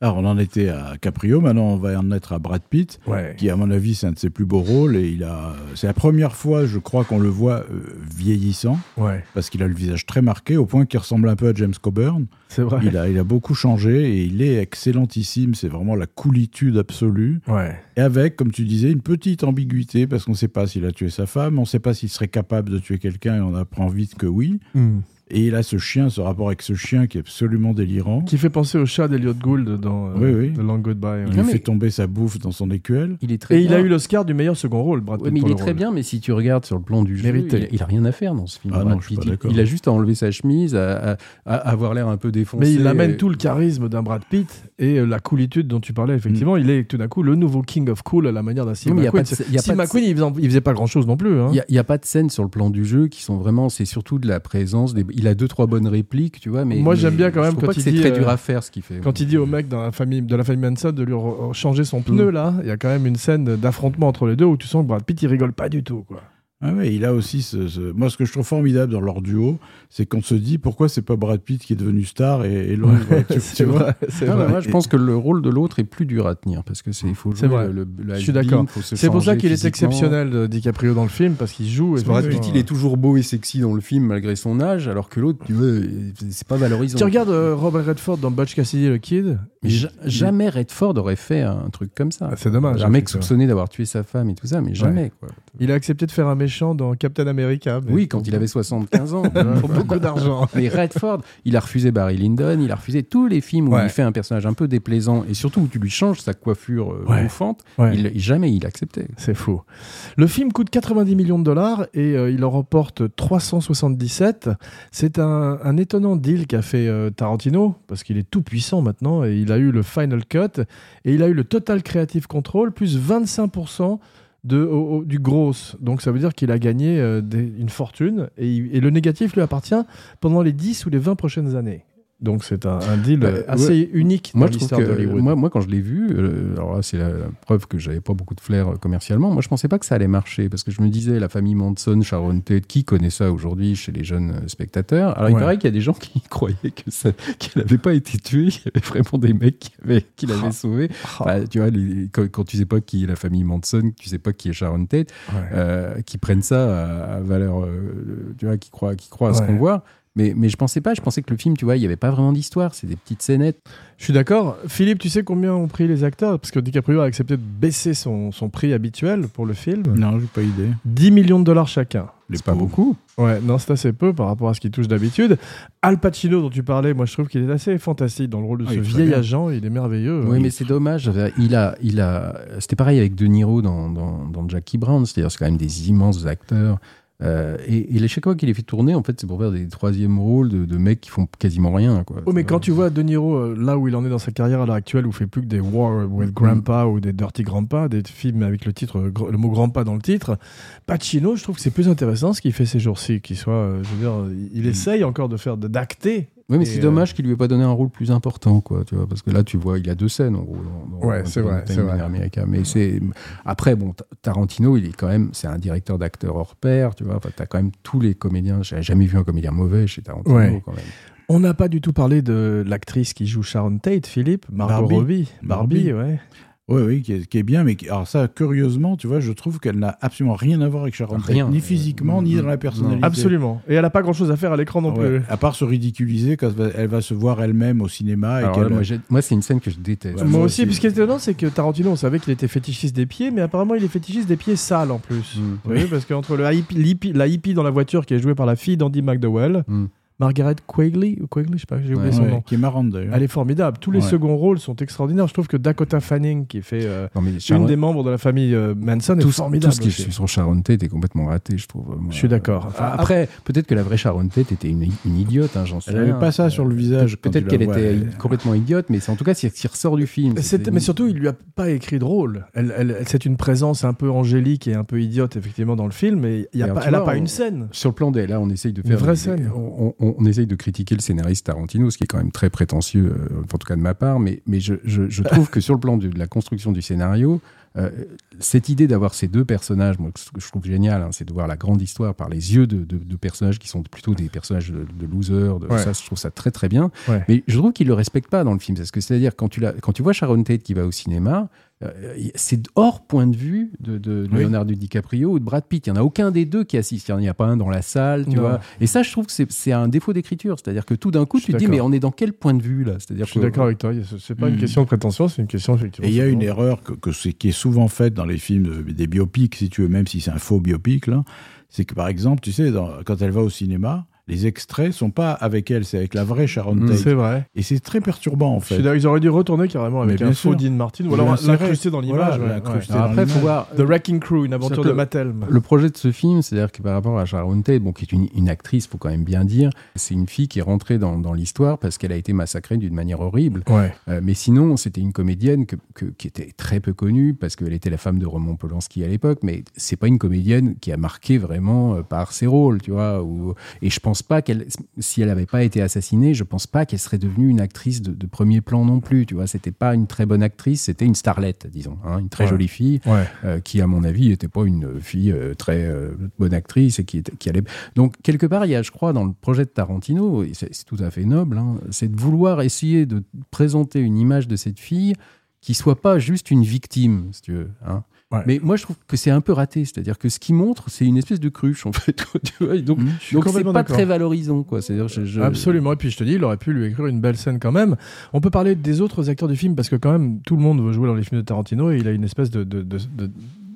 Alors, on en était à Caprio, maintenant on va en être à Brad Pitt, Ouais. qui, à mon avis, c'est un de ses plus beaux rôles. Et il a, c'est la première fois, je crois, qu'on le voit euh, vieillissant, Ouais, parce qu'il a le visage très marqué, au point qu'il ressemble un peu à James Coburn. c'est vrai. Il a, il a beaucoup changé et il est excellentissime. C'est vraiment la coolitude absolue. Ouais. Et avec, comme tu disais, une petite ambiguïté, parce qu'on ne sait pas s'il a tué sa femme, on ne sait pas s'il serait capable de tuer quelqu'un, et on apprend vite que oui. Hmm. Et il a ce chien, ce rapport avec ce chien qui est absolument délirant. Qui fait penser au chat d'Eliot Gould dans euh, Oui, oui. The Long Goodbye. Il ouais. lui fait tomber sa bouffe dans son écuelle. Il est très Et il a eu l'Oscar du meilleur second rôle, Brad Pitt. Ouais, mais il est très rôle. bien, mais si tu regardes sur le plan du jeu, il, a- il a rien à faire dans ce film. Ah Brad non, je suis Pitt. pas il, a juste à enlever sa chemise, à, à- à avoir l'air un peu défoncé. Mais il amène Et- tout le charisme d'un Brad Pitt et euh, la coolitude dont tu parlais, Mm. effectivement. Il est tout d'un coup le nouveau King of Cool à la manière d'un Steve McQueen. Steve McQueen, il faisait, pas grand chose non plus. hein. Il n'y a, pas de scène sur le plan du jeu qui sont vraiment. C'est surtout de la présence. Des, il a deux, trois bonnes répliques, tu vois. Mais, Moi, j'aime bien quand même quand il c'est dit, très euh, dur à faire ce qu'il fait. Quand il dit au mec dans la famille, de la famille Manson de lui changer son pneu, là, il y a quand même une scène d'affrontement entre les deux où tu sens que Brad Pitt, il rigole pas du tout. Quoi. Ah ouais, il a aussi ce, ce- Moi, ce que je trouve formidable dans leur duo, c'est qu'on se dit pourquoi c'est pas Brad Pitt qui est devenu star et, et l'autre. tu- tu c'est vois vrai, Ah, bah, vrai. moi, je pense que le rôle de l'autre est plus dur à tenir parce que c'est il faut jouer vrai. le, le Je suis d'accord. C'est pour ça qu'il est exceptionnel, euh, DiCaprio, dans le film, parce qu'il joue. Parce que Brad Pitt, il est toujours beau et sexy dans le film malgré son âge, alors que l'autre, tu vois, c'est pas valorisant. Tu regardes euh, Robert Redford dans Butch Cassidy et le Kid Mais ja- jamais Redford aurait fait un truc comme ça. Ah, c'est dommage, Un mec effectivement. soupçonné d'avoir tué sa femme et tout ça, mais jamais. Quoi. Il a accepté de faire un méchant dans Captain America. mais- Oui, quand il avait 75 ans. Pour beaucoup d'argent. Mais Redford, il a refusé Barry Lyndon, il a refusé tous les films où Ouais. il fait un personnage un peu déplaisant et surtout où tu lui changes sa coiffure euh, Ouais. bouffante. Ouais. Il, jamais il acceptait. C'est fou. Le film coûte 90 millions de dollars et euh, il en remporte 377. C'est un, un étonnant deal qu'a fait euh, Tarantino parce qu'il est tout puissant maintenant et il a eu le final cut et il a eu le total creative control plus 25% de, du gros. Donc ça veut dire qu'il a gagné euh, une fortune et, et le négatif lui appartient pendant les 10 ou les 20 prochaines années. Donc c'est un, un deal Bah, euh, assez unique Moi, dans l'histoire d'Hollywood. moi, moi, quand je l'ai vu, euh, alors là, c'est la, la preuve que j'avais pas beaucoup de flair euh, commercialement. Moi, je pensais pas que ça allait marcher parce que je me disais, la famille Manson, Sharon Tate, qui connaît ça aujourd'hui chez les jeunes spectateurs? Alors, il paraît qu'il y a des gens qui croyaient que ça, qu'elle n'avait pas été tuée. Il y avait vraiment des mecs qui, avaient, qui l'avaient Ah. sauvée. Ah, Bah, tu vois, les- quand, quand tu sais pas qui est la famille Manson, tu sais pas qui est Sharon Tate, ouais. euh, qui prennent ça à, à valeur, euh, tu vois, qui croient, qui croient à ce qu'on voit. Mais, mais je pensais pas, je pensais que le film, tu vois, il y avait pas vraiment d'histoire, c'est des petites scénettes. Je suis d'accord. Philippe, tu sais combien ont pris les acteurs? Parce que DiCaprio a accepté de baisser son, son prix habituel pour le film. Non, j'ai pas idée. 10 millions de dollars chacun. C'est pas beaucoup. Ouais, non, c'est assez peu par rapport à ce qu'il touche d'habitude. Al Pacino, dont tu parlais, moi je trouve qu'il est assez fantastique dans le rôle de Ah, ce vieil bien. agent. Il est merveilleux. Oui, mais c'est dommage. Il a, il a, c'était pareil avec De Niro dans, dans, dans Jackie Brown. C'est-à-dire, c'est quand même des immenses acteurs. Euh, et, et les chaque fois qu'il les fait tourner, en fait, c'est pour faire des troisièmes rôles de, de mecs qui font quasiment rien. Quoi. Oh, mais quand tu vois De Niro euh, là où il en est dans sa carrière à l'heure actuelle, où il fait plus que des War with Grandpa ou des Dirty Grandpa, des films avec le titre, le mot Grandpa dans le titre, Pacino, je trouve que c'est plus intéressant ce qu'il fait ces jours-ci, qu'il soit, euh, je veux dire, il, il essaye encore de faire de- d'acter. Oui, mais c'est euh, dommage qu'il lui ait pas donné un rôle plus important, quoi. Tu vois, parce que là, tu vois, il a deux scènes en gros. dans- Ouais, c'est vrai, c'est vrai. in America. Mais c'est après, bon, Ta- Tarantino, il est quand même, c'est un directeur d'acteurs hors pair, tu vois. Enfin, t'as quand même tous les comédiens. J'ai jamais vu un comédien mauvais chez Tarantino, Ouais. quand même. On n'a pas du tout parlé de l'actrice qui joue Sharon Tate, Philippe, Margot Barbie. Robbie. Barbie, Barbie. ouais. Oui, oui, qui est, qui est bien, mais qui- alors ça, curieusement, tu vois, je trouve qu'elle n'a absolument rien à voir avec Sharon Tate, Rien. ni physiquement, ni dans la personnalité. Absolument. Et elle n'a pas grand-chose à faire à l'écran non Ouais, plus. À part se ridiculiser quand elle va- se voir elle-même au cinéma. Et là, moi, c'est une scène que je déteste. Ouais, moi, moi aussi, aussi. puis ce qui est étonnant, c'est que Tarantino, on savait qu'il était fétichiste des pieds, mais apparemment, il est fétichiste des pieds sales en plus. Mm. Voyez, parce qu'entre hippie- la hippie dans la voiture qui est jouée par la fille d'Andy McDowell, Mm. Margaret Quigley, ou Quigley, je sais pas, j'ai oublié Ouais, son Ouais, nom. qui est marrante d'ailleurs. Elle est formidable. Tous les Ouais. seconds rôles sont extraordinaires. Je trouve que Dakota Fanning, qui fait euh, Non, mais une Sharon- des membres de la famille euh, Manson, est tout, formidable. tout ce qui est sur Sharon Tate est complètement raté, je trouve. Moi, Je suis d'accord. Enfin, après, peut-être que la vraie Sharon Tate était une, une idiote, hein, j'en sais Elle n'avait pas ça sur le visage. Peut-être qu'elle était complètement idiote, mais c'est en tout cas, c'est ce qui ressort du film. Mais surtout, il lui a pas écrit de rôle. Elle, elle- c'est une présence un peu angélique et un peu idiote, effectivement, dans le film, mais il y a pas, elle n'a pas une scène. Sur le plan des, là, on essaye de Une faire vraie des- scène. On, on- on essaye de critiquer le scénariste Tarantino, ce qui est quand même très prétentieux, euh, en tout cas de ma part. Mais, mais je, je- je trouve que sur le plan de, de la construction du scénario, euh, cette idée d'avoir ces deux personnages, moi, ce que je trouve génial, hein, c'est de voir la grande histoire par les yeux de, de- de personnages qui sont plutôt des personnages de, de losers. Ouais. Ça, je trouve ça très très bien. Ouais. Mais je trouve qu'il le respecte pas dans le film, parce que c'est-à-dire quand tu la- quand tu vois Sharon Tate qui va au cinéma, c'est hors point de vue de, de Oui. Leonardo DiCaprio ou de Brad Pitt. Il n'y en a aucun des deux qui assiste. Il n'y en a pas un dans la salle, tu Non. vois. Et ça, je trouve que c'est- un défaut d'écriture. C'est-à-dire que tout d'un coup, tu te dis, mais on est dans quel point de vue là? C'est-à-dire Je suis que- d'accord avec toi. C'est- pas une Mm. question de prétention, c'est une question effectivement. Et il y a une erreur que, que qui est souvent faite dans les films de- des biopics, si tu veux, même si c'est un faux biopic, là. C'est que par exemple, tu sais, dans- quand elle va au cinéma, les extraits sont pas avec elle, c'est avec la vraie Sharon Mm. Tate. C'est vrai. Et c'est très perturbant, en fait. Ils auraient dû retourner carrément avec un faux. Dean Martin ou alors l'incruster dans l'image. Voilà, ouais, après, faut voir. The Wrecking Crew, une aventure de Mattel. Le projet de ce film, c'est-à-dire que par rapport à Sharon Tate, bon, qui est une, une actrice, faut quand même bien dire, c'est une fille qui est rentrée dans, dans l'histoire parce qu'elle a été massacrée d'une manière horrible. Ouais. Euh, mais sinon, c'était une comédienne que- que- qui était très peu connue parce qu'elle était la femme de Roman Polanski à l'époque. Mais c'est pas une comédienne qui a marqué vraiment euh, par ses rôles, tu vois. ou- et je pense pense pas qu'elle, si elle n'avait pas été assassinée, je pense pas qu'elle serait devenue une actrice de, de premier plan non plus. Tu vois, c'était pas une très bonne actrice, c'était une starlette, disons, hein, une très Ouais. jolie fille Ouais. euh, qui, à mon avis, n'était pas une fille euh, très euh, bonne actrice et qui, était- qui allait. Donc, quelque part, il y a, je crois, dans le projet de Tarantino, et c'est c'est tout à fait noble, hein, c'est de vouloir essayer de présenter une image de cette fille qui soit pas juste une victime, si tu veux. hein. Ouais. Mais moi, je trouve que c'est un peu raté. C'est-à-dire que ce qu'il montre, c'est une espèce de cruche, en fait. tu vois, donc, Mmh, donc c'est pas très valorisant, quoi. C'est-à-dire, je- je- Absolument. Et puis je te dis, il aurait pu lui écrire une belle scène quand même. On peut parler des autres acteurs du film parce que quand même tout le monde veut jouer dans les films de Tarantino et il a une espèce de, de, de, de-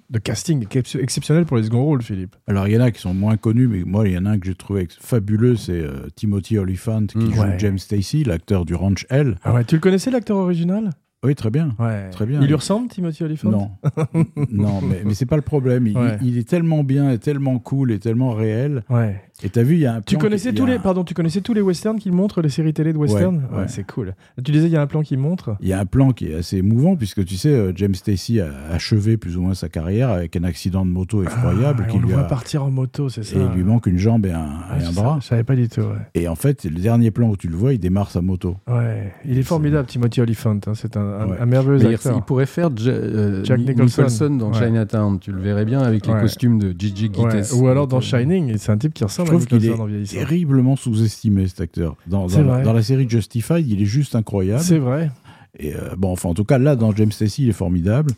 de casting excep- exceptionnel pour les seconds rôles, Philippe. Alors, il y en a qui sont moins connus, mais moi, il y en a un que j'ai trouvé fabuleux, c'est euh, Timothy Olyphant, qui Mm. joue Ouais. James Stacy, l'acteur du Ranch L. Ah ouais, tu le connaissais l'acteur original? Oui, très bien. Ouais. Très bien. Il lui ressemble, Timothy Olyphant Non, non, mais, mais c'est pas le problème. Il, Ouais. il est tellement bien, et tellement cool, et tellement réel. Ouais. Et t'as vu, il y a un. Tu plan connaissais qui- il y tous a les, pardon, tu connaissais tous les westerns qu'il montre, les séries télé de western Ouais, ouais. c'est cool. Tu disais il y a un plan qui montre. Il y a un plan qui est assez émouvant puisque tu sais, euh, James Stacy a achevé plus ou moins sa carrière avec un accident de moto effroyable Ah, qui on le lui voit a- partir en moto, c'est ça. et il lui manque une jambe et un, Ah, et un bras. Je savais pas du tout. Et en fait, le dernier plan où tu le vois, il démarre sa moto. Ouais, il est formidable, Timothy Olyphant. hein, C'est un, un- Ouais. un merveilleux Mais il, acteur. il pourrait faire Ja- euh, Jack Ni- Nicholson. dans Ouais. Chinatown. Tu le verrais bien avec les Ouais. costumes de Gigi Ouais, Gittes. Ou alors dans Shining, et c'est un type qui ressemble Je trouve à qu'il Nicholson est en vieillissant. terriblement sous-estimé cet acteur. Dans, C'est dans, vrai. dans la série Justified, il est juste incroyable. C'est vrai. Et euh, bon, enfin, en tout cas, là, dans James Stacy, il est formidable.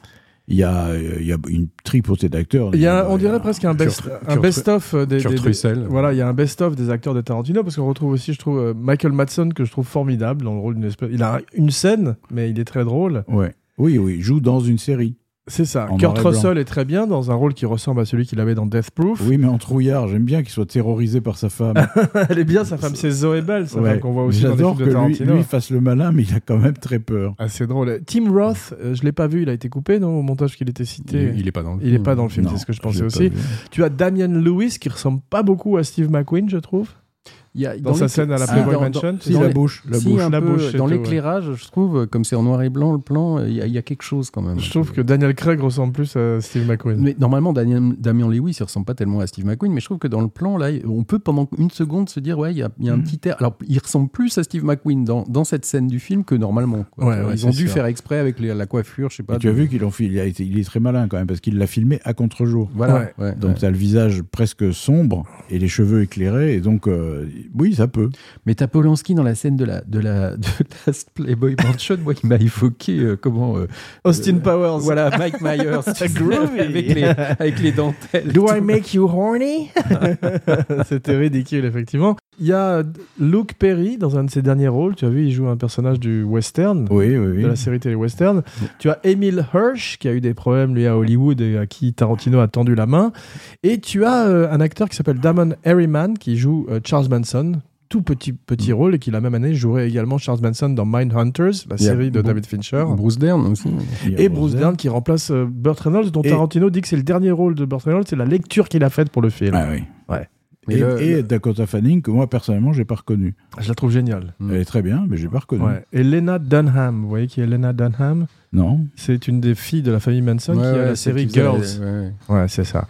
Il y a, euh, il y a une tripotée d'acteurs. Il y a, on y dirait presque un best, best-of euh, des, Kurt des-. Voilà, il y a un best-of des acteurs de Tarantino parce qu'on retrouve aussi, je trouve, euh, Michael Madsen que je trouve formidable dans le rôle d'une espèce. Il a une scène, mais il est très drôle. Ouais. Oui, oui, il joue dans une série. C'est ça. Kurt blanc. Russell est très bien dans un rôle qui ressemble à celui qu'il avait dans Death Proof. Oui, mais en trouillard, j'aime bien qu'il soit terrorisé par sa femme. Elle est bien, sa femme, c'est Zoé Bell, sa Ouais. femme qu'on voit aussi dans films que de lui, Tarantino. lui fasse le malin, mais il a quand même très peur. Ah, c'est drôle. Tim Roth, euh, je l'ai pas vu, il a été coupé, non, au montage qu'il était cité. Il, il est pas dans le Il est pas dans le film, c'est ce que je pensais aussi. vu. Tu as Damien Lewis qui ressemble pas beaucoup à Steve McQueen, je trouve. Il y a- Dans sa scène à la Playboy dans- Mansion, dans- c'est Si, dans la les- bouche, la si, bouche. un La peu, bouche, c'est dans ouais. l'éclairage, je trouve, comme c'est en noir et blanc le plan, il y, a- il y a quelque chose quand même. Je trouve que Daniel Craig ressemble plus à Steve McQueen. Mais normalement, Daniel, Damien Lewis, il ressemble pas tellement à Steve McQueen, mais je trouve que dans le plan, là, on peut pendant une seconde se dire, ouais, il y a, il y a un Mhm. petit air. Alors, il ressemble plus à Steve McQueen dans, dans cette scène du film que normalement. quoi. Ouais, Tu vois, ouais, Ils ont dû sûr. faire exprès avec les- la coiffure, je sais pas. Et tu as vu qu'il il, est très malin quand même, parce qu'il l'a filmé à contre-jour. Voilà. Donc tu as le visage presque sombre et les cheveux éclairés, et donc euh, oui, ça peut. Mais t'as Polanski dans la scène de la, de la, de la Playboy Mansion, moi, il m'a évoqué euh, comment. euh, Austin euh, Powers. Voilà, Mike Myers. avec, les, avec les dentelles. Do. I make you horny? C'était ridicule, effectivement. Il y a Luke Perry dans un de ses derniers rôles. Tu as vu, il joue un personnage du western. Oui, oui, oui. de la série télé western. Tu as Emile Hirsch qui a eu des problèmes lui à Hollywood et à qui Tarantino a tendu la main. Et tu as euh, un acteur qui s'appelle Damon Harriman qui joue euh, Charles Manson. Tout petit petit rôle et qui la même année jouerait également Charles Manson dans Mindhunters, la série de Bru- David Fincher. Bruce Dern aussi. Et Bruce Dern qui remplace euh, Burt Reynolds, dont Et- Tarantino dit que c'est le dernier rôle de Burt Reynolds, c'est la lecture qu'il a faite pour le film. Ah oui. Mais Et, le- et Dakota Fanning, que moi personnellement, j'ai pas reconnu. Je la trouve géniale. Mm. Elle est très bien, mais j'ai pas reconnu. Ouais. Et Lena Dunham, vous voyez qui est Lena Dunham? Non C'est une des filles de la famille Manson Ouais, qui a ouais, la série Girls. ouais, ouais. Ouais, c'est ça.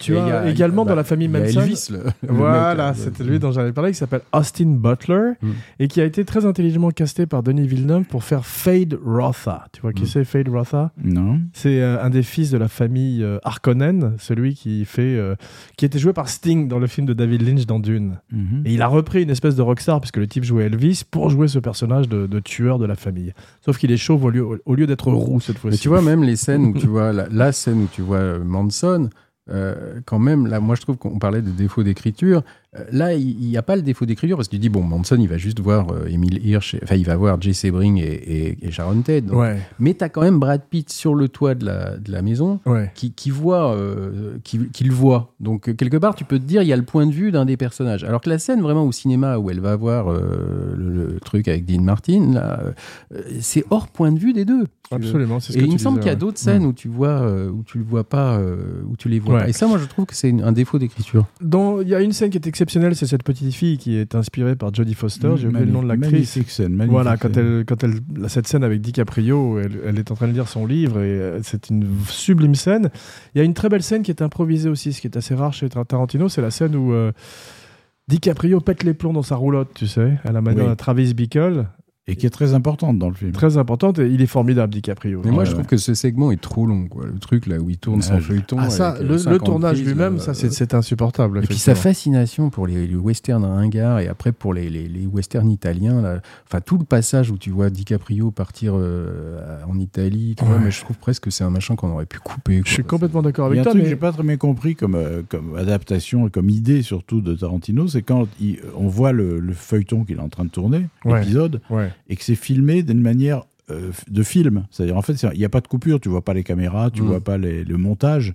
Tu as a- également bah, dans la famille Manson. Elvis, le- le Voilà, c'était lui dont j'allais parler, qui s'appelle Austin Butler Mm. et qui a été très intelligemment casté par Denis Villeneuve pour faire Fade Rotha. Tu vois qui Mm. c'est Fade Rotha? Non. C'est euh, un des fils de la famille euh, Harkonnen, celui qui fait, euh, qui était joué par Sting dans le film de David Lynch dans Dune. Mhm. Et il a repris une espèce de rockstar puisque le type jouait Elvis pour jouer ce personnage de, de tueur de la famille. Sauf qu'il est chauve au lieu, au lieu d'être roux cette Mais fois-ci. tu vois, même les scènes où tu vois, la, la scène où tu vois euh, Manson, euh, quand même, là, moi je trouve qu'on parlait de défaut d'écriture. Euh, là, il n'y a pas le défaut d'écriture parce que tu dis, bon, Manson, il va juste voir euh, Emile Hirsch, enfin, il va voir Jay Sebring et, et, et Sharon Tate. Donc- Ouais, Mais tu as quand même Brad Pitt sur le toit de la, de la maison ouais. qui, qui voit, euh, qui, qui le voit. Donc, quelque part, tu peux te dire, il y a le point de vue d'un des personnages. Alors que la scène vraiment au cinéma où elle va voir le, le truc avec Dean Martin, là, c'est hors point de vue des deux. Absolument. c'est ce Et que il me semble qu'il y a ouais. d'autres scènes où tu vois, euh, où tu le vois pas, euh, où tu les vois Ouais. pas. Et ça, moi, je trouve que c'est un défaut d'écriture. Dans- Il y a une scène qui est exceptionnelle, c'est cette petite fille qui est inspirée par Jodie Foster. J'ai oublié le nom de l'actrice. Magnifique scène. magnifique Voilà, quand scène. elle, quand elle, cette scène avec DiCaprio, elle, elle est en train de lire son livre et euh, c'est une sublime scène. Il y a une très belle scène qui est improvisée aussi, ce qui est assez rare chez Tar- Tarantino, c'est la scène où euh, DiCaprio pète les plombs dans sa roulotte, tu sais, à la manière Oui. de Travis Bickle. Et qui est très importante dans le film. Très importante, et il est formidable, DiCaprio. Mais moi, Ouais, je trouve que ce segment est trop long, quoi. Le truc là où il tourne son je- feuilleton. Ah, ça, euh, le, le 50 tournage lui-même, euh, ça, c'est insupportable. Et puis sa fascination pour les, les westerns ringards et après pour les, les, les westerns italiens, là. enfin tout le passage où tu vois DiCaprio partir euh, en Italie, tu vois, Ouais. mais je trouve presque que c'est un machin qu'on aurait pu couper. Je suis complètement d'accord Il y avec a un toi, truc que mais j'ai pas très bien compris comme, euh, comme adaptation et comme idée surtout de Tarantino, c'est quand il- on voit le, le feuilleton qu'il est en train de tourner, Ouais. l'épisode, ouais. Et que c'est filmé d'une manière euh, de film. C'est-à-dire en fait, il n'y a pas de coupure, tu vois pas les caméras, tu Mm. vois pas les- le montage.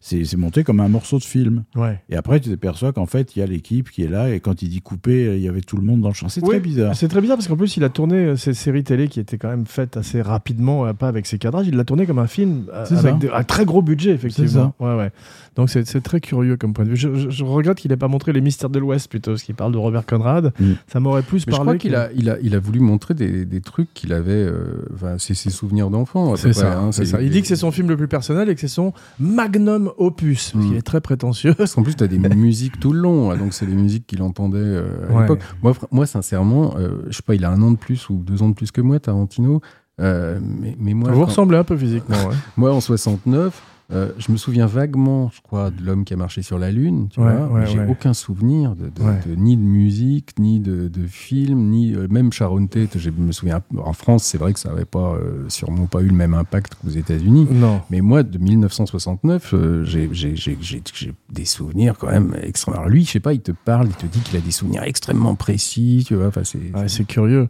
C'est c'est monté comme un morceau de film. ouais. Et après, tu t'aperçois qu'en fait, il y a l'équipe qui est là, et quand il dit couper, il y avait tout le monde dans le champ. C'est Oui, très bizarre. C'est très bizarre parce qu'en plus, il a tourné euh, ces séries télé qui étaient quand même faites assez rapidement, euh, pas avec ses cadrages. Il l'a tourné comme un film euh, avec ça. des- un très gros budget, effectivement. C'est Ouais, ouais. Donc c'est c'est très curieux comme point de vue. Je, je- je regrette qu'il n'ait pas montré les mystères de l'Ouest plutôt, parce qu'il parle de Robert Conrad. Mm. Ça m'aurait plus Mais je parlé. crois qu'il a, il a, il a voulu montrer des, des trucs qu'il avait, euh, c'est ses souvenirs d'enfant. peu C'est ça, hein. c'est ça. Il dit que c'est son film le plus personnel et que c'est son magnum opus, parce Mm. qu'il est très prétentieux. Parce qu'en plus, tu as des musiques tout le long, hein, donc c'est des musiques qu'il entendait euh, à Ouais. l'époque. Moi, moi, sincèrement, euh, je sais pas, il a un an de plus ou deux ans de plus que moi, Tarantino. Euh, mais, mais moi, Vous quand- ressemblez un peu physiquement. ouais. moi, en 69, euh, je me souviens vaguement, je crois, de l'homme qui a marché sur la Lune. Tu Ouais, vois, ouais, mais j'ai ouais. aucun souvenir de, de- Ouais. de- ni de musique, ni de, film, ni euh, même Sharon Tate. Je me souviens, en France, c'est vrai que ça n'avait pas, euh, sûrement pas eu le même impact qu'aux États-Unis. Non. Mais moi, de 1969, euh, j'ai- des souvenirs quand même extrêmement. Alors lui, je sais pas, il te parle, il te dit qu'il a des souvenirs extrêmement précis, tu vois. Enfin, c'est. Curieux.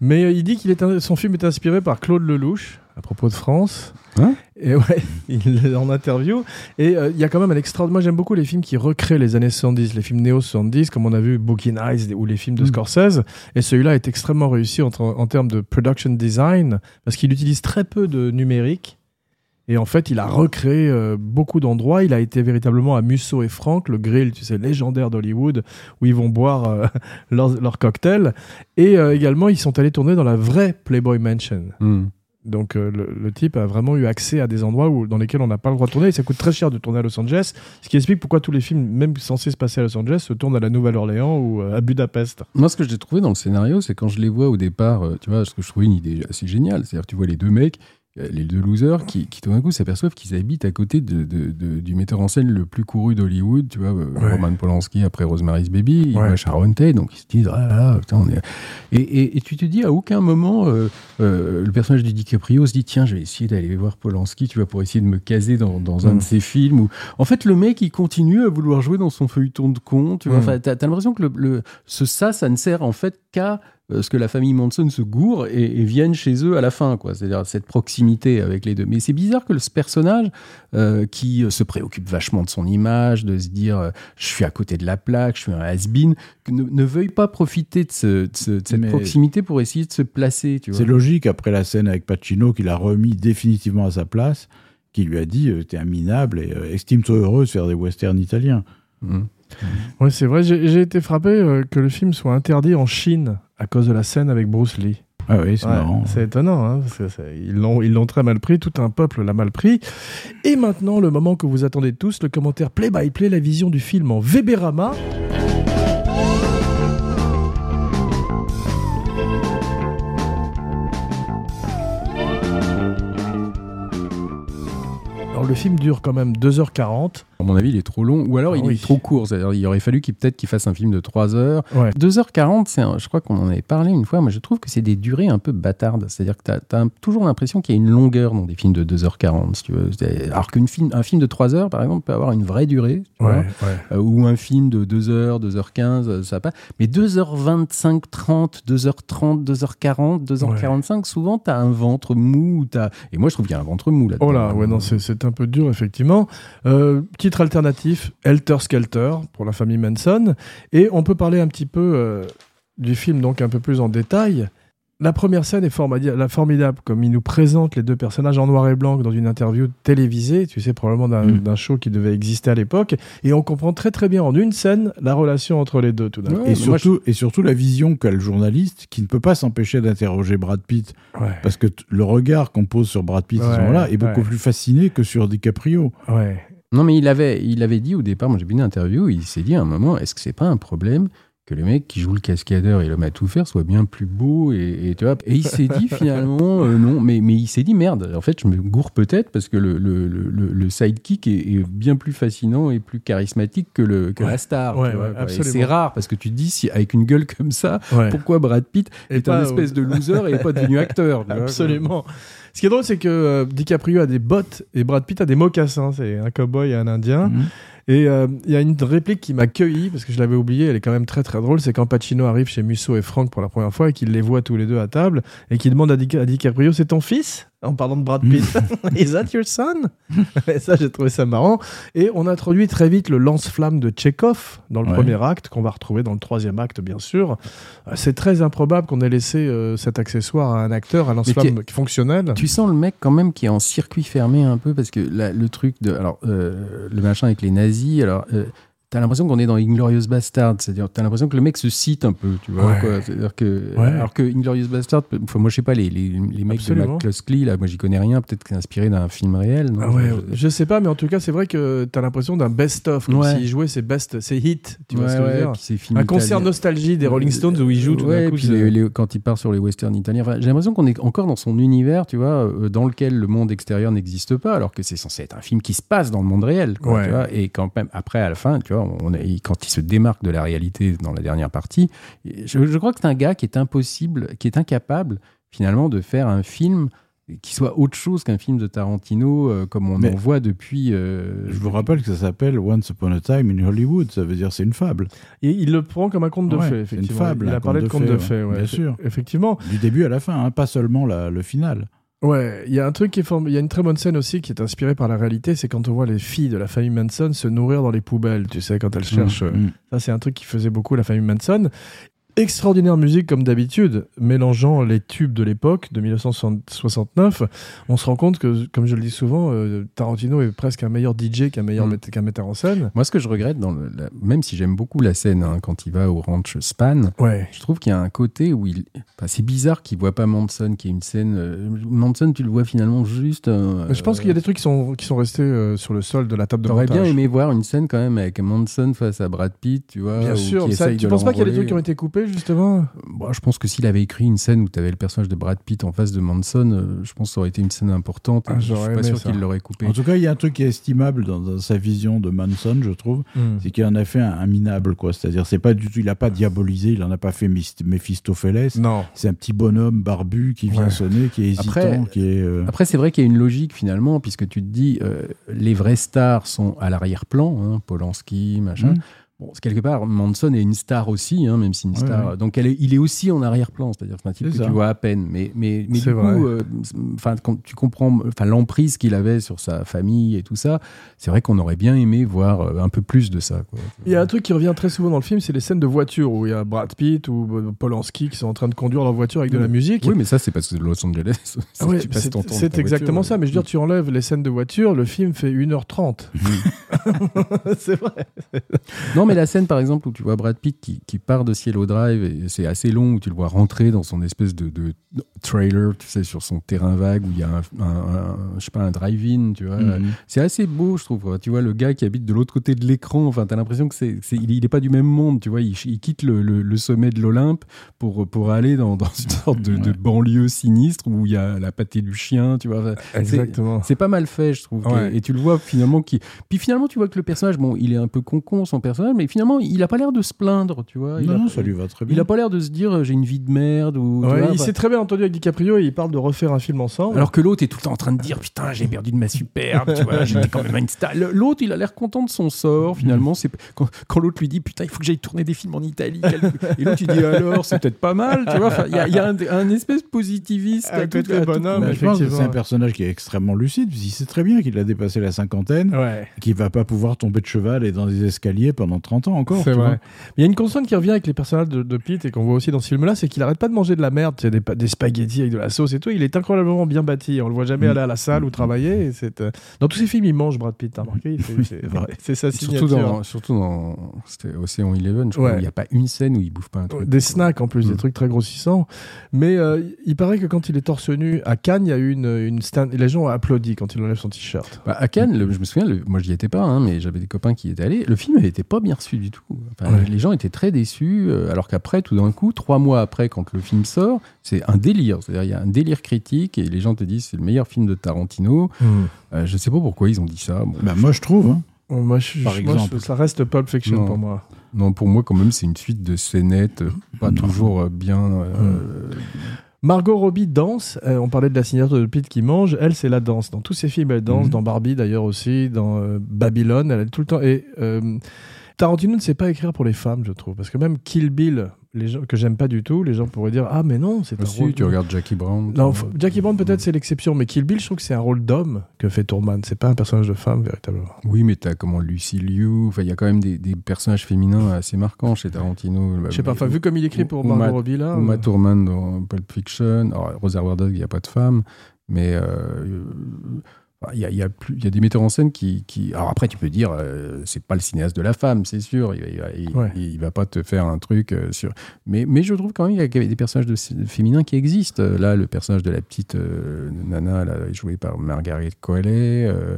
Mais il dit qu'il son film est inspiré par Claude Lelouch à propos de France. Hein Et ouais, il est en interview. Et euh, il y a quand même un extra. Moi, j'aime beaucoup les films qui recréent les années 70, les films néo 70, comme on a vu Bookie Nights ou les films de Mm. Scorsese. Et celui-là est extrêmement réussi en, en termes de production design parce qu'il utilise très peu de numérique. Et en fait, il a recréé euh, beaucoup d'endroits. Il a été véritablement à Musso et Franck, le grill, tu sais, légendaire d'Hollywood, où ils vont boire euh, leur, leur cocktail. Et euh, également, ils sont allés tourner dans la vraie Playboy Mansion. Hmm. Donc euh, le, type a vraiment eu accès à des endroits où, dans lesquels on n'a pas le droit de tourner. Et ça coûte très cher de tourner à Los Angeles, ce qui explique pourquoi tous les films, même censés se passer à Los Angeles, se tournent à la Nouvelle-Orléans ou euh, à Budapest. Moi, ce que j'ai trouvé dans le scénario, c'est quand je les vois au départ, euh, tu vois, ce que je trouvais une idée assez géniale. C'est-à-dire, tu vois les deux mecs, les deux losers, qui, qui tout d'un coup s'aperçoivent qu'ils habitent à côté de, de- de- du metteur en scène le plus couru d'Hollywood, tu vois, euh, Ouais. Roman Polanski après Rosemary's Baby, Ouais. Sharon Tate, donc ils se disent, ah là là, putain, on est. Et, et- et tu te dis, à aucun moment, euh, euh, le personnage de DiCaprio se dit, tiens, je vais essayer d'aller voir Polanski, tu vois, pour essayer de me caser dans, dans un Mm. de ses films. Ou... En fait, le mec, il continue à vouloir jouer dans son feuilleton de con, tu vois. Mm. Enfin, t'as, t'as l'impression que le, le- ce ça, ça ne sert en fait qu'à euh, ce que la famille Manson se gourre et, et vienne chez eux à la fin, quoi. C'est-à-dire cette proximité avec les deux. Mais c'est bizarre que ce personnage, euh, qui euh, se préoccupe vachement de son image, de se dire euh, je suis à côté de la plaque, je suis un has-been, ne, ne veuille pas profiter de, ce- de ce- de cette Mais- proximité pour essayer de se placer. C'est logique après la scène avec Pacino qu'il a remis définitivement à sa place, qui lui a dit euh, T'es un minable et euh, estime-toi heureux de faire des westerns italiens. Mhm. Oui, c'est vrai. J'ai été frappé euh, que le film soit interdit en Chine à cause de la scène avec Bruce Lee. Ah oui, c'est Ouais, marrant. C'est étonnant, hein, parce que ils l'ont très mal pris, tout un peuple l'a mal pris. Et maintenant, le moment que vous attendez tous, le commentaire play by play, la vision du film en Weberama. Alors le film dure quand même 2h40. À mon avis, il est trop long, ou alors Ah il oui. est trop court. C'est-à-dire, il aurait fallu qu'il peut-être qu'il fasse un film de 3 heures. Ouais. 2h40, c'est un- je crois qu'on en avait parlé une fois, mais je trouve que c'est des durées un peu bâtardes. C'est-à-dire que tu as, toujours l'impression qu'il y a une longueur dans des films de 2h40, si tu veux. Alors qu'un film, un film de 3 heures, par exemple, peut avoir une vraie durée. tu vois. Euh, ou un film de 2h, 2h15, euh, ça va pas. Mais 2h25, 30, 2h30, 2h40, 2h45, souvent, tu as un ventre mou. t'as- Et moi, je trouve qu'il y a un ventre mou là-dedans. Oh là, ouais, non, c'est- c'est un peu dur, effectivement. Euh, titre alternatif, Helter Skelter, pour la famille Manson. Et on peut parler un petit peu euh, du film, donc un peu plus en détail. La première scène est formidable, comme il nous présente les deux personnages en noir et blanc dans une interview télévisée, tu sais, probablement d'un Mm. d'un show qui devait exister à l'époque. Et on comprend très très bien en une scène la relation entre les deux, tout d'un Ouais, coup. Et surtout, et surtout la vision qu'a le journaliste qui ne peut pas s'empêcher d'interroger Brad Pitt. Ouais, Parce que le regard qu'on pose sur Brad Pitt à ce moment-là est beaucoup ouais. plus fasciné que sur DiCaprio. ouais. Non, mais il avait, il avait dit au départ, moi j'ai vu une interview, il s'est dit à un moment, est-ce que c'est pas un problème que le mec qui joue le cascadeur et l'homme à tout faire soit bien plus beau et, et tu vois et il s'est dit finalement euh, non mais mais il s'est dit merde en fait je me gourre peut-être parce que le le, le, le sidekick est, est, bien plus fascinant et plus charismatique que le que Ouais. la star Ouais, ouais, absolument. c'est rare parce que tu te dis si avec une gueule comme ça pourquoi Brad Pitt Et est un espèce de loser et pas devenu acteur. Absolument. Ce qui est drôle, c'est que euh, DiCaprio a des bottes et Brad Pitt a des mocassins. C'est un cowboy et un indien. Mhm. Et euh, il y a une réplique qui m'a cueilli parce que je l'avais oublié. Elle est quand même très très drôle. C'est quand Pacino arrive chez Musso et Frank pour la première fois et qu'il les voit tous les deux à table et qu'il demande à DiCaprio C'est ton fils? En parlant de Brad Pitt. Is that your son? Et ça, j'ai trouvé ça marrant. Et on introduit très vite le lance-flamme de Tchekhov dans le Ouais. premier acte, qu'on va retrouver dans le troisième acte, bien sûr. Euh, C'est très improbable qu'on ait laissé euh, cet accessoire à un acteur, un lance-flamme fonctionnel. Tu sens le mec quand même qui est en circuit fermé un peu parce que le truc de alors euh, le machin avec les nazis alors euh, t'as l'impression qu'on est dans Inglorious Bastard c'est-à-dire t'as l'impression que le mec se cite un peu tu vois Ouais. quoi c'est-à-dire que Ouais. alors que Inglorious Bastard enfin, moi je sais pas les, les, les mecs Absolument. de McCluskey là moi j'y connais rien peut-être que c'est inspiré d'un film réel non? Ah ouais, Je- je sais pas, mais en tout cas, c'est vrai que t'as l'impression d'un best-of, comme s'il jouait ses best, ses hits, tu vois ce que je veux dire? Un concert nostalgie des Rolling Stones où il joue tout d'un coup. puis c'est- les- les- quand il part sur les westerns italiens, enfin, j'ai l'impression qu'on est encore dans son univers, tu vois, euh, dans lequel le monde extérieur n'existe pas, alors que c'est censé être un film qui se passe dans le monde réel. Quoi, tu vois, et quand même, après, à la fin, tu vois, on quand il se démarque de la réalité dans la dernière partie, je, je crois que c'est un gars qui est impossible, qui est incapable, finalement, de faire un film qui soit autre chose qu'un film de Tarantino, euh, comme on Mais- en voit depuis. euh, Je vous rappelle que ça s'appelle Once Upon a Time in Hollywood. Ça veut dire c'est une fable. Et il le prend comme un conte de Ouais, fées, c'est une effectivement. fable, il a parlé de conte de fées, ouais, ouais. bien sûr. Effectivement. Du début à la fin, hein, pas seulement la- le final. Ouais, il y a un truc qui est form- il y a une très bonne scène aussi qui est inspirée par la réalité, c'est quand on voit les filles de la famille Manson se nourrir dans les poubelles, tu sais, quand elles cherchent. euh, Mm. Ça, c'est un truc qui faisait beaucoup la famille Manson. Extraordinaire musique comme d'habitude, mélangeant les tubes de l'époque de 1969. On se rend compte que, comme je le dis souvent, euh, Tarantino est presque un meilleur DJ qu'un meilleur Mm. qu'un metteur en scène. Moi, ce que je regrette, dans le- la- même si j'aime beaucoup la scène hein, quand il va au ranch Span, Ouais. Je trouve qu'il y a un côté où il. enfin, c'est bizarre qu'il voit pas Manson, qui est une scène. euh, Manson, tu le vois finalement juste. euh, je pense qu'il y a des trucs qui sont, qui sont restés euh, sur le sol de la table de montage. bien aimé voir une scène quand même avec Manson face à Brad Pitt, tu vois. Bien sûr, ça, tu penses pas qu'il y a des trucs qui ont été coupés justement? Bon, je pense que s'il avait écrit une scène où tu avais le personnage de Brad Pitt en face de Manson, euh, je pense que ça aurait été une scène importante. Ah, je suis pas sûr qu'il l'aurait coupé. En tout cas, il y a un truc qui est estimable dans, dans sa vision de Manson, je trouve, c'est qu'il en a fait un, un minable, quoi. C'est-à-dire, c'est pas du tout, il a pas diabolisé, il en a pas fait Méphistophélès. Non. C'est un petit bonhomme barbu qui vient Ouais. sonner, qui est hésitant, Après- qui est. euh, Après, c'est vrai qu'il y a une logique finalement, puisque tu te dis, euh, les vraies stars sont à l'arrière-plan, hein, Polanski, machin. Mm. Bon, quelque part, Manson est une star aussi, hein, même si une star. ouais. Donc, elle est- il est aussi en arrière-plan, c'est-à-dire c'est un type que ça. tu vois à peine. Mais, mais, mais du vrai. coup, euh, enfin, tu comprends, enfin, l'emprise qu'il avait sur sa famille et tout ça, c'est vrai qu'on aurait bien aimé voir euh, un peu plus de ça. Quoi. Il y a un truc qui revient très souvent dans le film, c'est les scènes de voiture où il y a Brad Pitt ou euh, Polanski qui sont en train de conduire leur voiture avec de la musique. Oui, mais ça, c'est parce que c'est Los Angeles. Ah C'est ouais, exactement voiture. ça, mais je veux dire, tu enlèves les scènes de voiture, le film fait 1h30. c'est vrai. Non, mais la scène, par exemple, où tu vois Brad Pitt qui, qui part de Cielo Drive, et c'est assez long, où tu le vois rentrer dans son espèce de, de trailer, tu sais, sur son terrain vague, où il y a un, un- un- je sais pas, un drive-in, tu vois. Mhm. C'est assez beau, je trouve. quoi. Tu vois, le gars qui habite de l'autre côté de l'écran, enfin, t'as l'impression que c'est, c'est- il, il est pas du même monde, tu vois. Il, il quitte le, le- le sommet de l'Olympe pour, pour aller dans, dans une sorte de, banlieue sinistre où il y a la pâtée du chien, tu vois. Exactement. c'est pas mal fait, je trouve. Ouais. Et, et tu le vois finalement qui. Puis finalement, tu vois que le personnage, bon, il est un peu con-con son personnage, mais finalement, il a pas l'air de se plaindre, tu vois. Il Non, a, non, ça lui va très bien. il a pas l'air de se dire j'ai une vie de merde ou. tu Ouais, vois, il enfin, s'est très bien entendu avec DiCaprio et il parle de refaire un film ensemble. alors que l'autre est tout le temps en train de dire putain j'ai perdu de ma superbe tu vois j'étais quand même une star l'autre il a l'air content de son sort finalement c'est quand, quand l'autre lui dit putain il faut que j'aille tourner des films en Italie et l'autre tu dis alors c'est peut-être pas mal tu vois il y a, il y a un, un espèce positiviste Un à tout- à tout bonhomme, je pense que effectivement. c'est un personnage qui est extrêmement lucide, puisqu'il sait très bien qu'il a dépassé la cinquantaine, Ouais. qu'il va pas pouvoir tomber de cheval et dans des escaliers pendant 30 ans encore. C'est vrai. Il y a une constante qui revient avec les personnages de, de Pete et qu'on voit aussi dans ce film-là, c'est qu'il arrête pas de manger de la merde, des, des spaghettis avec de la sauce et tout. Il est incroyablement bien bâti. On le voit jamais Mm. aller à la salle ou travailler. et c'est, euh, Dans tous ses films, il mange Brad Pitt. T'as remarqué c'est, sa Surtout dans, surtout dans c'était Océan Eleven, je crois, Ouais. il n'y a pas une scène où il bouffe pas un truc. Des snacks en plus, des Mm. trucs très grossissants. Mais euh, il paraît que quand il est torse nu à Cannes, il y a eu une, une stand... les gens ont applaudi quand il enlève son t-shirt. Bah, à Cannes, le- je me souviens, le- moi j'y étais pas, hein, mais j'avais des copains qui y étaient allés. Le film n'était pas bien reçu du tout. Enfin, Ouais. Les gens étaient très déçus, euh, alors qu'après, tout d'un coup, trois mois après, quand le film sort, c'est un délire. C'est-à-dire, il y a un délire critique et les gens te disent c'est le meilleur film de Tarantino. Euh, je sais pas pourquoi ils ont dit ça. Bon, Bah, moi, je trouve. hein. Bon, moi, je, Par moi, exemple. je- ça reste Pulp Fiction Non. pour moi. non, pour moi, quand même, c'est une suite de scénettes, euh, pas Non. toujours euh, bien. euh, Margot Robbie danse. Euh, on parlait de la signature de Pete qui mange. Elle, c'est la danse. Dans tous ses films, elle danse. Mhm. Dans Barbie, d'ailleurs aussi. Dans euh, Babylone, elle est tout le temps. Et euh, Tarantino ne sait pas écrire pour les femmes, je trouve. Parce que même Kill Bill, les gens, que j'aime pas du tout, les gens pourraient dire Ah, mais non, c'est un aussi, rôle. tu regardes Jackie Brown. Non, Jackie Brown, peut-être, c'est l'exception. Mais Kill Bill, je trouve que c'est un rôle d'homme que fait Tourman. C'est pas un personnage de femme, véritablement. Oui, mais t'as comment Lucy Liu. Enfin, il y a quand même des, des personnages féminins assez marquants chez Tarantino. Je sais pas, enfin, vu comme il écrit pour ou Margot Robbie, là. Uma euh, Thurman dans Pulp Fiction. Alors, Reservoir Dogs, il n'y a pas de femme, mais euh, il y, a, il y a plus- il y a des metteurs en scène qui. qui- Alors après, tu peux dire, euh, c'est pas le cinéaste de la femme, c'est sûr. Il, va- il, va- il- Ouais. il va pas te faire un truc euh, sur. Mais, mais je trouve quand même qu'il y a des personnages de, féminins qui existent. Euh, Là, le personnage de la petite euh, nana, là, jouée par Margaret euh,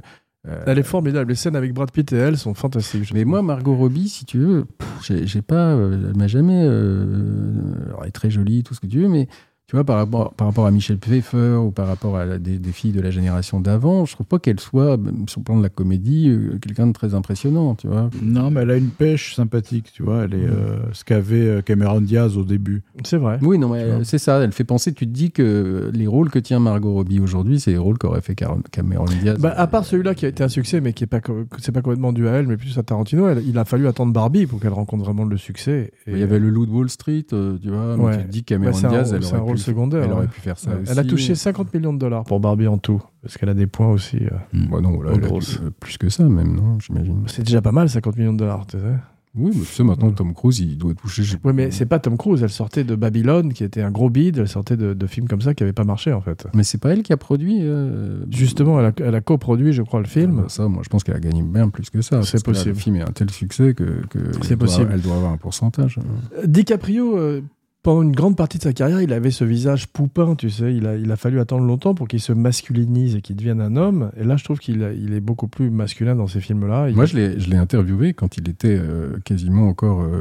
Elle est formidable. Les scènes avec Brad Pitt et elle sont fantastiques. mais moi, Margot Robbie, si tu veux, j'ai pas, elle m'a jamais. elle est très jolie, tout ce que tu veux, mais tu vois, par rapport, par rapport à Michel Pfeiffer ou par rapport à la- des, des filles de la génération d'avant, je trouve pas qu'elle soit, sur le plan de la comédie, euh, quelqu'un de très impressionnant, tu vois. Non, mais elle a une pêche sympathique, tu vois. Elle est euh, ce qu'avait euh, Cameron Diaz au début. C'est vrai. Oui, non, mais c'est ça, elle fait penser, tu te dis que les rôles que tient Margot Robbie aujourd'hui, c'est les rôles qu'aurait fait Car- Cameron Diaz. Bah, à part celui-là qui a été un succès, mais qui est pas, c'est pas complètement dû à elle, mais plus à Tarantino, elle- il a fallu attendre Barbie pour qu'elle rencontre vraiment le succès. Et- Il y avait le Loup de Wall Street, tu vois, mais Ouais. tu te dis Bah, Cameron un, Diaz, rôle- elle un aurait, secondaire. elle aurait ouais. pu faire ça Ouais. aussi. Elle a touché 50 millions de dollars pour Barbie en tout, parce qu'elle a des points aussi. euh. Bah non, là, elle a grosse. dû- euh, plus que ça même, non J'imagine. C'est déjà pas mal, 50 millions de dollars, tu sais. Oui, mais tu sais, maintenant, Tom Cruise, il doit toucher. je. Oui, mais c'est pas Tom Cruise. Elle sortait de Babylone, qui était un gros bide. Elle sortait de, de films comme ça qui n'avaient pas marché, en fait. Mais c'est pas elle qui a produit. euh, Justement, elle a, elle a coproduit, je crois, le film. bah, ça, moi, je pense qu'elle a gagné bien plus que ça. C'est là, possible. le film est un tel succès que, que C'est doit- possible. elle doit avoir un pourcentage. Euh, DiCaprio, euh, pendant une grande partie de sa carrière, il avait ce visage poupin, tu sais. Il a, il a fallu attendre longtemps pour qu'il se masculinise et qu'il devienne un homme. Et là, je trouve qu'il il est beaucoup plus masculin dans ces films-là. Il- Moi, je l'ai je interviewé quand il était euh, quasiment encore. euh,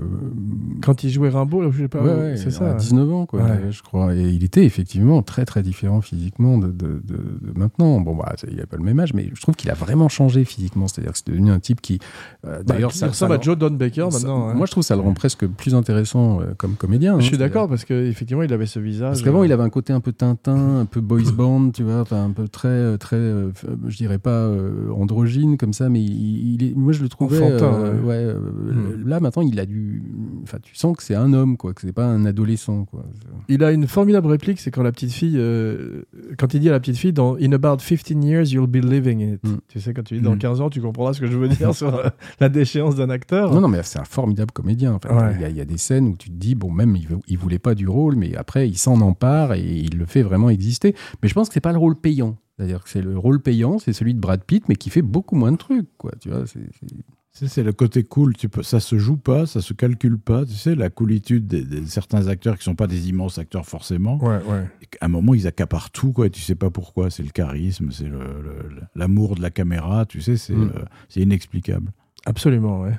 Quand il jouait Rimbaud, là, je sais pas, ouais, ouais, c'est à ça. 19 ans, quoi, Ouais. je crois. Et il était effectivement très, très différent physiquement de, de- de- de maintenant. Bon, bah, il n'a pas le même âge, mais je trouve qu'il a vraiment changé physiquement. C'est-à-dire que c'est devenu un type qui. euh, Bah, D'ailleurs, il ça, ressemble à Joe Don Baker ça- maintenant. hein. Moi, je trouve que ça le rend presque plus intéressant comme comédien. je hein. suis d'accord parce qu'effectivement, il avait ce visage. Parce qu'avant, euh, il avait un côté un peu Tintin, un peu boys band, tu vois, un peu très, euh, très, euh, je dirais pas euh, androgyne comme ça, mais il, il est, moi je le trouvais. Enfantin, ouais. Hmm. Là, maintenant, il a du. Enfin, tu sens que c'est un homme, quoi, que c'est pas un adolescent, quoi. Il a une formidable réplique, c'est quand la petite fille, quand il dit à la petite fille, dans In about 15 years, you'll be living in it. Mm. Tu sais, quand tu dis dans Mm. 15 ans, tu comprendras ce que je veux dire sur la déchéance d'un acteur. Non, non, mais c'est un formidable comédien. Ouais. il, y a, il y a des scènes où tu te dis, bon, même il, veut- il voulait pas du rôle, mais après, il s'en empare et il le fait vraiment exister. Mais je pense que c'est pas le rôle payant. C'est-à-dire que c'est le rôle payant, c'est celui de Brad Pitt, mais qui fait beaucoup moins de trucs, quoi. Tu vois, c'est. c'est- le côté cool, tu peux, ça se joue pas, ça se calcule pas, tu sais, la coolitude de certains acteurs qui sont pas des immenses acteurs forcément. Ouais, ouais. Qu'à un moment, ils accaparent tout, quoi, et tu sais pas pourquoi, c'est le charisme, c'est le- le- l'amour de la caméra, tu sais, c'est Mm. euh, c'est inexplicable. Absolument, ouais.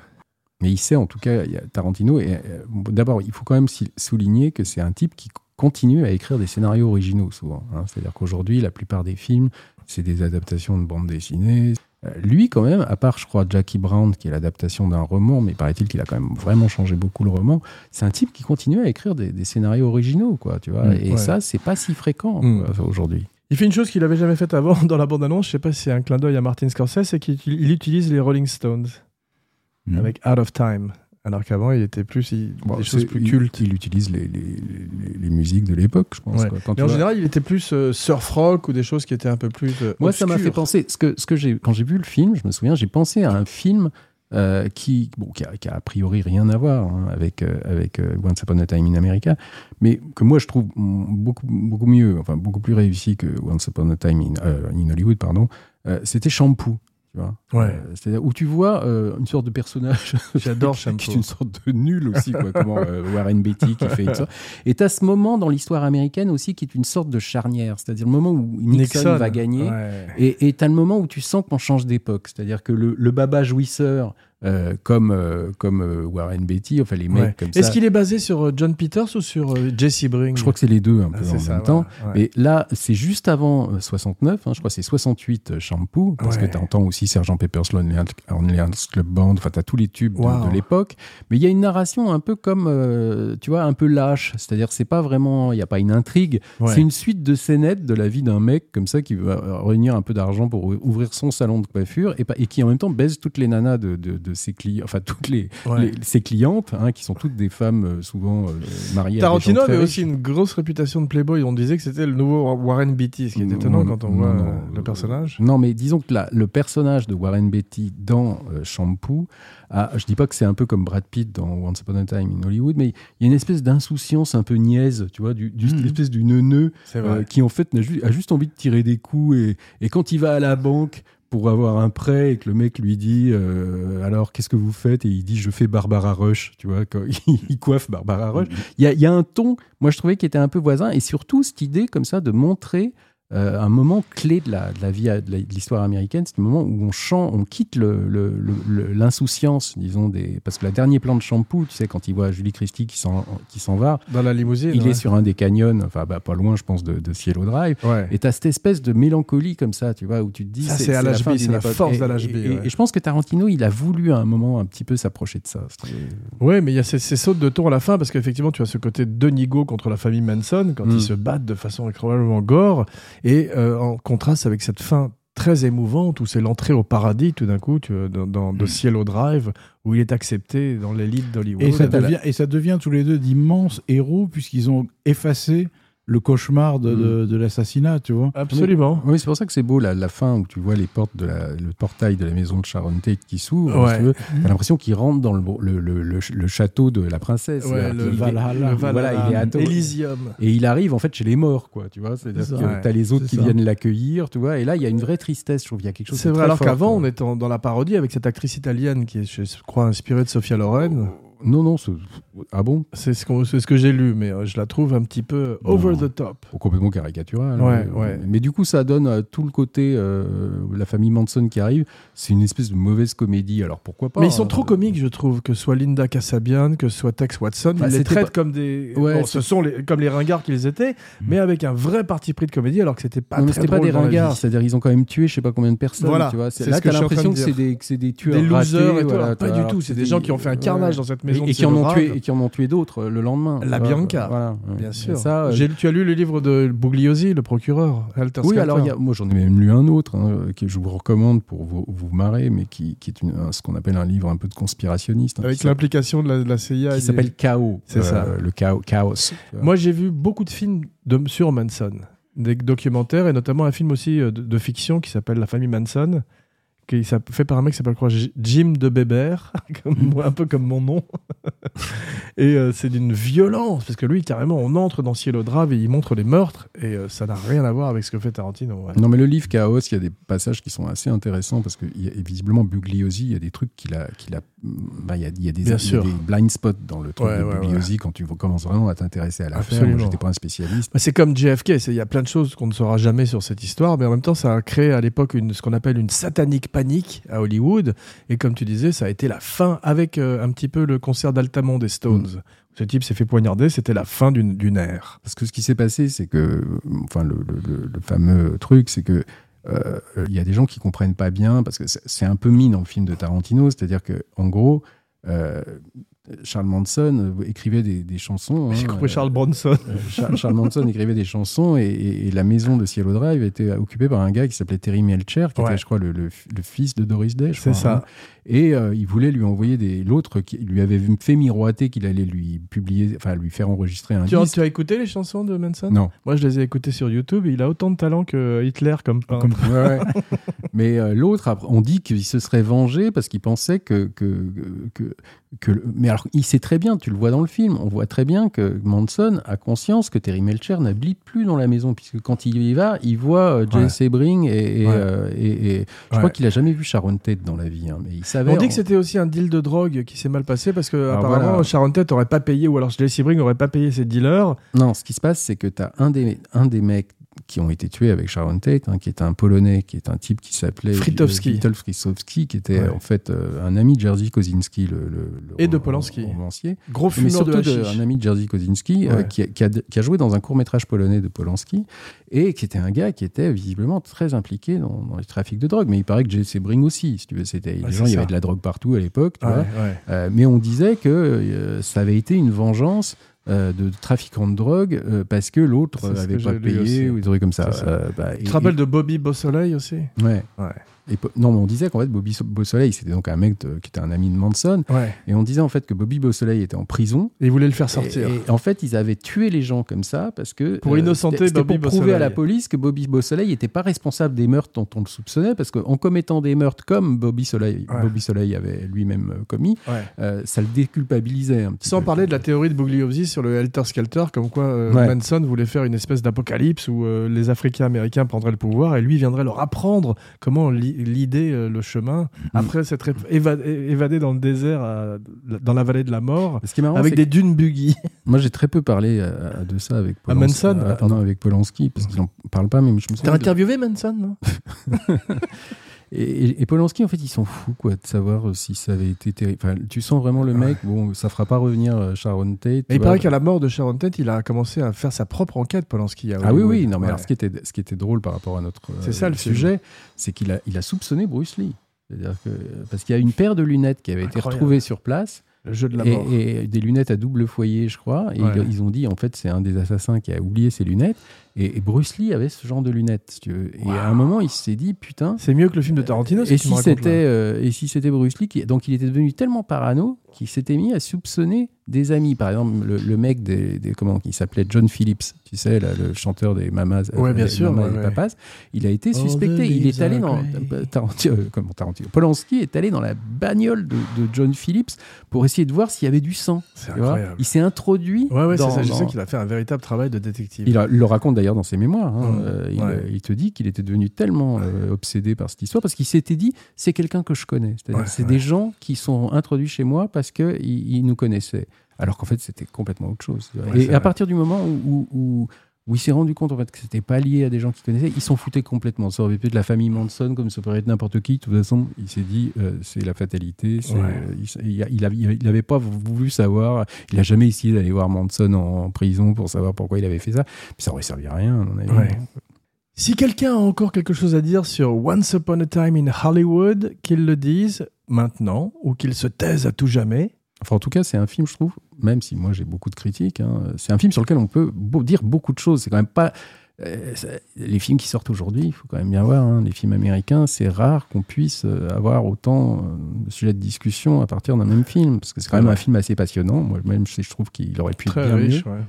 Mais il sait, en tout cas, Tarantino. Et euh, d'abord, il faut quand même souligner que c'est un type qui continue à écrire des scénarios originaux souvent. hein. C'est-à-dire qu'aujourd'hui, la plupart des films, c'est des adaptations de bandes dessinées. Euh, lui, quand même, à part, je crois, Jackie Brown, qui est l'adaptation d'un roman, mais paraît-il qu'il a quand même vraiment changé beaucoup le roman. C'est un type qui continue à écrire des, des scénarios originaux, quoi. Tu vois. Mm, et ouais. ça, c'est pas si fréquent Mm. aujourd'hui. Il fait une chose qu'il avait jamais faite avant dans la bande-annonce, je sais pas si c'est un clin d'œil à Martin Scorsese, c'est qu'il il utilise les Rolling Stones Mm. avec Out of Time. Alors qu'avant, il était plus il- Bon, des choses plus cultes. Il utilise les, les- les- les musiques de l'époque, je pense. Ouais. quoi. Quand Mais tu en vois- général, il était plus euh, surf rock ou des choses qui étaient un peu plus. euh, Moi, ça m'a fait penser. Ce que, ce que j'ai, quand j'ai vu le film, je me souviens, j'ai pensé à un film euh, qui, bon, qui, a, qui a a priori rien à voir hein, avec, euh, avec euh, Once Upon a Time in America, mais que moi je trouve beaucoup, beaucoup mieux, enfin beaucoup plus réussi que Once Upon a Time in, in Hollywood, pardon, c'était Shampoo. Tu vois Ouais. Euh, C'est-à-dire où tu vois euh, une sorte de personnage J'adore qui est une sorte de nul aussi, quoi, comment euh, Warren Beatty qui fait ça. Et tu as ce moment dans l'histoire américaine aussi qui est une sorte de charnière, c'est-à-dire le moment où Nixon, va gagner. Ouais. Et tu as le moment où tu sens qu'on change d'époque, c'est-à-dire que le, le baba jouisseur, euh, comme, euh, comme euh, Warren Beatty, enfin les mecs Ouais. comme ça. Est-ce qu'il est basé sur John Peters ou sur Jesse Bring Je crois que c'est les deux un Ah, peu c'est en ça, même temps. ouais. Et là, c'est juste avant euh, 69, hein, je crois que c'est 68 euh, Shampoo, parce que tu entends aussi Sergent Pepper's Lonely Hearts- Club Band, enfin tu as tous les tubes de- Wow. de, l'époque. Mais il y a une narration un peu comme, tu vois, un peu lâche, c'est-à-dire c'est pas vraiment, il n'y a pas une intrigue, c'est une suite de scénettes de la vie d'un mec comme ça qui va euh, réunir un peu d'argent pour ouvrir son salon de coiffure et, et qui en même temps baise toutes les nanas de, de- de ses clients, enfin toutes les, Ouais. les- ses clientes, hein, qui sont toutes des femmes euh, souvent euh, mariées Tarantino à des gens avait aussi une grosse réputation de playboy. On disait que c'était le nouveau Warren Beatty, ce qui est étonnant Non, quand on non, voit non, euh, le personnage. Non, mais disons que là, le personnage de Warren Beatty dans euh, Shampoo, a- je dis pas que c'est un peu comme Brad Pitt dans Once Upon a Time in Hollywood, mais il y a une espèce d'insouciance un peu niaise, tu vois, du, du- Mhm. espèce du neuneu euh, qui en fait ju- a juste envie de tirer des coups et, et quand il va à la banque pour avoir un prêt et que le mec lui dit euh, alors qu'est-ce que vous faites? Et il dit je fais Barbara Rush tu vois quand il, coiffe Barbara Rush. Il y y a un ton moi je trouvais qui était un peu voisin et surtout cette idée comme ça de montrer euh, un moment clé de la, de la vie, de l'histoire américaine, c'est le moment où on chante, on quitte le- le- le- le- l'insouciance, disons, des... parce que le dernier plan de shampoo, tu sais, quand il voit Julie Christie qui s'en, va, Dans la limousine. il ouais. est sur un des canyons, enfin bah, pas loin, je pense, de, de Cielo Drive, Ouais. et t'as cette espèce de mélancolie comme ça, tu vois, où tu te dis. C'est la fin la force Et- d'Al Ashby, Et, et- ouais. et je pense que Tarantino, il a voulu à un moment un petit peu s'approcher de ça. Ouais, mais il y a ces, ces sautes de ton à la fin parce qu'effectivement, tu as ce côté de Nigo contre la famille Manson quand Mm. ils se battent de façon incroyablement gore et euh, en contraste avec cette fin très émouvante où c'est l'entrée au paradis tout d'un coup tu, vois, dans, dans Mm. de Cielo Drive où il est accepté dans l'élite d'Hollywood. Et ça devient tous les deux d'immenses héros puisqu'ils ont effacé le cauchemar de, de- de l'assassinat, tu vois. Absolument. Oui, c'est pour ça que c'est beau la, la fin où tu vois les portes de la, le portail de la maison de Sharon Tate qui s'ouvre. Ouais. si tu veux. T'as l'impression qu'il rentre dans le, le, le, le- le château de la princesse. Ouais, C'est-à-dire le, qu'il est- Valhalla, le Voilà, il est à. Elysium. Et il arrive en fait chez les morts, quoi, tu vois. C'est-à-dire que Ouais, t'as les autres qui ça. viennent l'accueillir, tu vois. Et là, il y a une vraie tristesse, je trouve. Il y a quelque chose. C'est vrai, très alors qu'avant, on était dans la parodie avec cette actrice italienne qui est, je crois, inspirée de Sofia Loren. Non, non, c'est- ah bon? C'est ce, que j'ai lu, mais euh, je la trouve un petit peu over Non. the top. complètement caricatural. Ouais, hein. ouais. Mais du coup, ça donne euh, tout le côté euh, la famille Manson qui arrive. C'est une espèce de mauvaise comédie. Alors pourquoi pas Mais ils sont hein. trop comiques, je trouve, que ce soit Linda Kasabian, que ce soit Tex Watson. Bah, ils les traitent pas- comme des. Ouais, bon, ce sont les... comme les ringards qu'ils étaient, mais avec un vrai parti pris de comédie, alors que c'était pas Non, mais c'était pas des ringards, c'est-à-dire ils ont quand même tué je sais pas combien de personnes. Voilà, tu vois. Là, t'as l'impression que c'est des, tueurs Des losers ratés, et tout, voilà, pas du tout, c'est des gens qui ont fait un carnage dans cette maison et, qui en ont tué qui en ont tué d'autres euh, le lendemain. La vois. Bianca. Voilà. Bien Et sûr. Ça, euh, J'ai- Tu as lu le livre de Bugliosi, le procureur Oui, Skelter alors il y a- moi j'en ai même lu un autre hein, que je vous recommande pour vous, vous marrer, mais qui, qui est une- un- ce qu'on appelle un livre un peu de conspirationniste. hein, Avec l'implication de la, de la CIA. qui s'appelle Chaos. C'est ça. Le chaos. chaos. Moi, j'ai vu beaucoup de films de, sur Manson, des documentaires et notamment un film aussi euh, de, de fiction qui s'appelle La famille Manson, qui s'app- fait par un mec qui s'appelle Jim de Bébert, comme un peu comme mon nom. et euh, c'est d'une violence parce que lui, carrément, on entre dans Cielo Drive et il montre les meurtres et euh, ça n'a rien à voir avec ce que fait Tarantino. ouais. Non, mais le livre Chaos, il y a des passages qui sont assez intéressants parce que y a- visiblement Bugliosi, il y a des trucs qu'il a, qu'il a, bah, il y a, il y a des, Bien sûr. blind spots dans le truc Ouais, de ouais, Bugliosi quand tu commences vraiment à t'intéresser à l'affaire. Moi, j'étais pas un spécialiste. Bah, C'est comme JFK, il y a plein de choses qu'on ne saura jamais sur cette histoire, mais en même temps, ça a créé à l'époque une, ce qu'on appelle une satanique panique à Hollywood. Et comme tu disais, ça a été la fin avec euh, un petit peu le concert d'Altamont des Stones. Ce type s'est fait poignarder, c'était la fin d'une ère. Parce que ce qui s'est passé, c'est que, enfin, le, le- le- le fameux truc, c'est que euh, il y a des gens qui comprennent pas bien parce que c'est- un peu mis dans le film de Tarantino, c'est-à-dire que, en gros, euh, Charles Manson écrivait des, des chansons. J'ai hein, compris Charles Bronson. Char- Charles Manson écrivait des chansons et, et- et la maison de Cielo Drive était occupée par un gars qui s'appelait Terry Melcher, qui Ouais. était, je crois, le, le f- le fils de Doris Day. C'est ça. hein. Et euh, il voulait lui envoyer des. L'autre qui lui avait fait miroiter qu'il allait lui publier, enfin lui faire enregistrer un Tu disque. tu as écouté les chansons de Manson? Non. Moi, je les ai écoutées sur YouTube et il a autant de talent que Hitler comme peintre. Comme- Ouais, ouais. Mais euh, l'autre, on dit qu'il se serait vengé parce qu'il pensait que, que, que, que le- Mais alors, il sait très bien, tu le vois dans le film, on voit très bien que Manson a conscience que Terry Melcher n'habite plus dans la maison, puisque quand il y va, il voit euh, Jay Ouais. Sebring et, et, Ouais. euh, et- et je crois qu'il a jamais vu Sharon Tate dans la vie, hein, mais il savait. On dit en- que c'était aussi un deal de drogue qui s'est mal passé parce que Alors apparemment voilà. Sharon Tate aurait pas payé ou alors Jesse Sebring aurait pas payé ses dealers. Non, ce qui se passe, c'est que tu as un des, un des mecs qui ont été tués avec Sharon Tate, hein, qui est un Polonais, qui est un type qui s'appelait Fritowski. Fritowski, qui était Ouais. en fait euh, un ami de Jerzy Kosinski, le, le- le Et de Polanski. romancier. Gros Mais de de- un ami de Jerzy Kosinski euh, qui, a, qui a- qui a joué dans un court métrage polonais de Polanski et qui était un gars qui était visiblement très impliqué dans, dans les trafics de drogue. Mais il paraît que Jesse Bring aussi, si tu veux. C'était, les gens, il y avait de la drogue partout à l'époque. Euh, mais on disait que euh, ça avait été une vengeance euh, de trafiquants de drogue euh, parce que l'autre C'est ce avait que pas payé aussi. ou des trucs comme ça. Euh, bah, et- Tu te rappelles de Bobby Beausoleil aussi? Ouais. Ouais. Et non, mais on disait qu'en fait, Bobby So- Beausoleil, c'était donc un mec de- qui était un ami de Manson. Ouais. Et on disait en fait que Bobby Beausoleil était en prison. Et il voulait le faire sortir. Et, et en fait, ils avaient tué les gens comme ça parce que. euh, Pour innocenter c'était- c'était Bobby pour prouver Beausoleil. à la police que Bobby Beausoleil n'était pas responsable des meurtres dont on le soupçonnait parce qu'en commettant des meurtres comme Bobby Soleil, Ouais. Bobby Soleil avait lui-même euh, commis, Ouais. euh, ça le déculpabilisait un petit Sans peu. parler de la théorie de Bugliosi sur le Helter Skelter, comme quoi euh. Manson voulait faire une espèce d'apocalypse où euh, les Africains américains prendraient le pouvoir et lui viendrait leur apprendre comment li- l'idée euh, le chemin après s'être éva- évadé dans le désert, à- dans la vallée de la mort, Ce qui est marrant, avec des dunes buggy. moi j'ai très peu parlé euh, de ça avec À Polanski. Manson euh, Ah, pardon. non, avec Polanski, parce qu'il en parle pas, mais je me T'as interviewé Manson, non? Et, Polanski, en fait, ils s'en fout quoi, de savoir euh, si ça avait été terrible. Enfin, tu sens vraiment le mec, bon, ça fera pas revenir euh, Sharon Tate. Mais il paraît qu'à la mort de Sharon Tate, il a commencé à faire sa propre enquête, Polanski. Ah oui, oui, non, mais Ouais. alors ce qui était, ce qui était drôle par rapport à notre euh, C'est ça, le sujet, c'est qu'il a, il a soupçonné Bruce Lee. C'est-à-dire que, parce qu'il y a une paire de lunettes qui avait été retrouvée sur place, Le jeu de la mort. et, et des lunettes à double foyer, je crois. Et Ouais. ils, ils ont dit, en fait, c'est un des assassins qui a oublié ses lunettes. Et, et Bruce Lee avait ce genre de lunettes, si tu veux. Et à un moment, il s'est dit, putain. C'est mieux que le film de Tarantino, ce Et si c'était euh, et si c'était Bruce Lee qui donc il était devenu tellement parano qu'il s'était mis à soupçonner des amis par exemple le, le mec des, des- comment qui s'appelait John Phillips tu sais là, le chanteur des Mamas Ouais, bien sûr, Mamas ouais, et ouais. Papas il a été suspecté il est allé dans. Tarantino, euh, comment Tarantino Polanski est allé dans la bagnole de, de John Phillips pour essayer de voir s'il y avait du sang C'est incroyable. il s'est introduit Ouais, ouais, c'est ça. Je dans- sais qu'il a fait un véritable travail de détective. il, a- il le raconte d'ailleurs dans ses mémoires. hein. Mmh. Euh, il, Ouais. il te dit qu'il était devenu tellement euh, obsédé par cette histoire parce qu'il s'était dit c'est quelqu'un que je connais. C'est-à-dire Ouais, c'est ouais. des gens qui sont introduits chez moi parce qu'ils ils nous connaissaient. Alors qu'en fait c'était complètement autre chose. Et à partir du moment où, où, où- où il s'est rendu compte en fait que c'était pas lié à des gens qu'il connaissait, il s'en foutait complètement. Ça aurait pu être la famille Manson comme ça pourrait être n'importe qui. De toute façon, il s'est dit euh, c'est la fatalité. Ouais. euh, il s- il, a- il, a- il avait pas voulu savoir. Il a jamais essayé d'aller voir Manson en, en prison pour savoir pourquoi il avait fait ça. Puis ça aurait servi à rien. à mon avis. Ouais. Si quelqu'un a encore quelque chose à dire sur Once Upon a Time in Hollywood, qu'il le dise maintenant ou qu'il se taise à tout jamais. Enfin, en tout cas, c'est un film, je trouve, même si moi j'ai beaucoup de critiques, hein, c'est un film sur lequel on peut dire beaucoup de choses. C'est quand même pas. Euh, les films qui sortent aujourd'hui, il faut quand même bien voir, hein, les films américains, c'est rare qu'on puisse euh, avoir autant euh, de sujets de discussion à partir d'un même film, parce que c'est quand même un film assez passionnant. Moi, même, je trouve qu'il aurait pu être Très bien riche. mieux. ouais.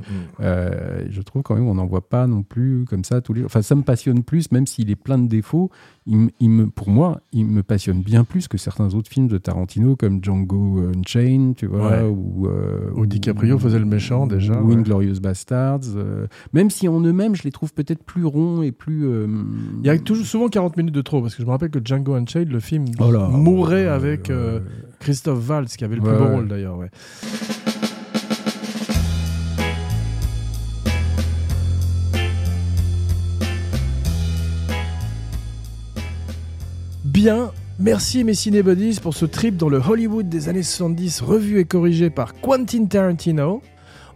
Euh, je trouve quand même qu'on n'en voit pas non plus comme ça tous les Enfin, ça me passionne plus, même s'il est plein de défauts. Il, me- il me, pour moi, il me passionne bien plus que certains autres films de Tarantino, comme Django Unchained, tu vois, Ouais. ou, euh, DiCaprio faisait le méchant, déjà, Ou. Inglorious Bastards. euh, même si en eux-mêmes, je les trouve peut-être plus ronds et plus. euh, Il y a toujours souvent 40 minutes de trop, parce que je me rappelle que Django Unchained, le film, Oh là, mourait euh, avec euh, euh, Christophe Valls, qui avait le Ouais, plus beau ouais. rôle d'ailleurs. ouais. Bien, merci mes cinébodies pour ce trip dans le Hollywood des années 70 revu et corrigé par Quentin Tarantino.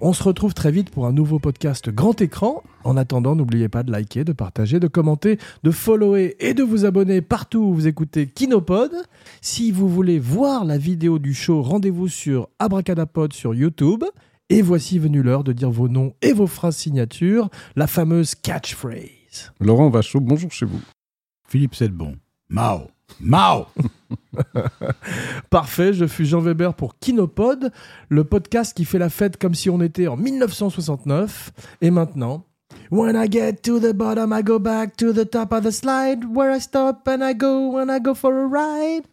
On se retrouve très vite pour un nouveau podcast grand écran. En attendant, n'oubliez pas de liker, de partager, de commenter, de follower et de vous abonner partout où vous écoutez Kinopod. Si vous voulez voir la vidéo du show, rendez-vous sur Abracadapod sur YouTube. Et voici venu l'heure de dire vos noms et vos phrases signatures, la fameuse catchphrase. Laurent Vachot, bonjour chez vous. Philippe Selbon. Mao. Mao Parfait, je fus Jean Weber pour Kinopod, le podcast qui fait la fête comme si on était en 1969. Et maintenant, When I get to the bottom, I go back to the top of the slide, where I stop and I go when I go for a ride.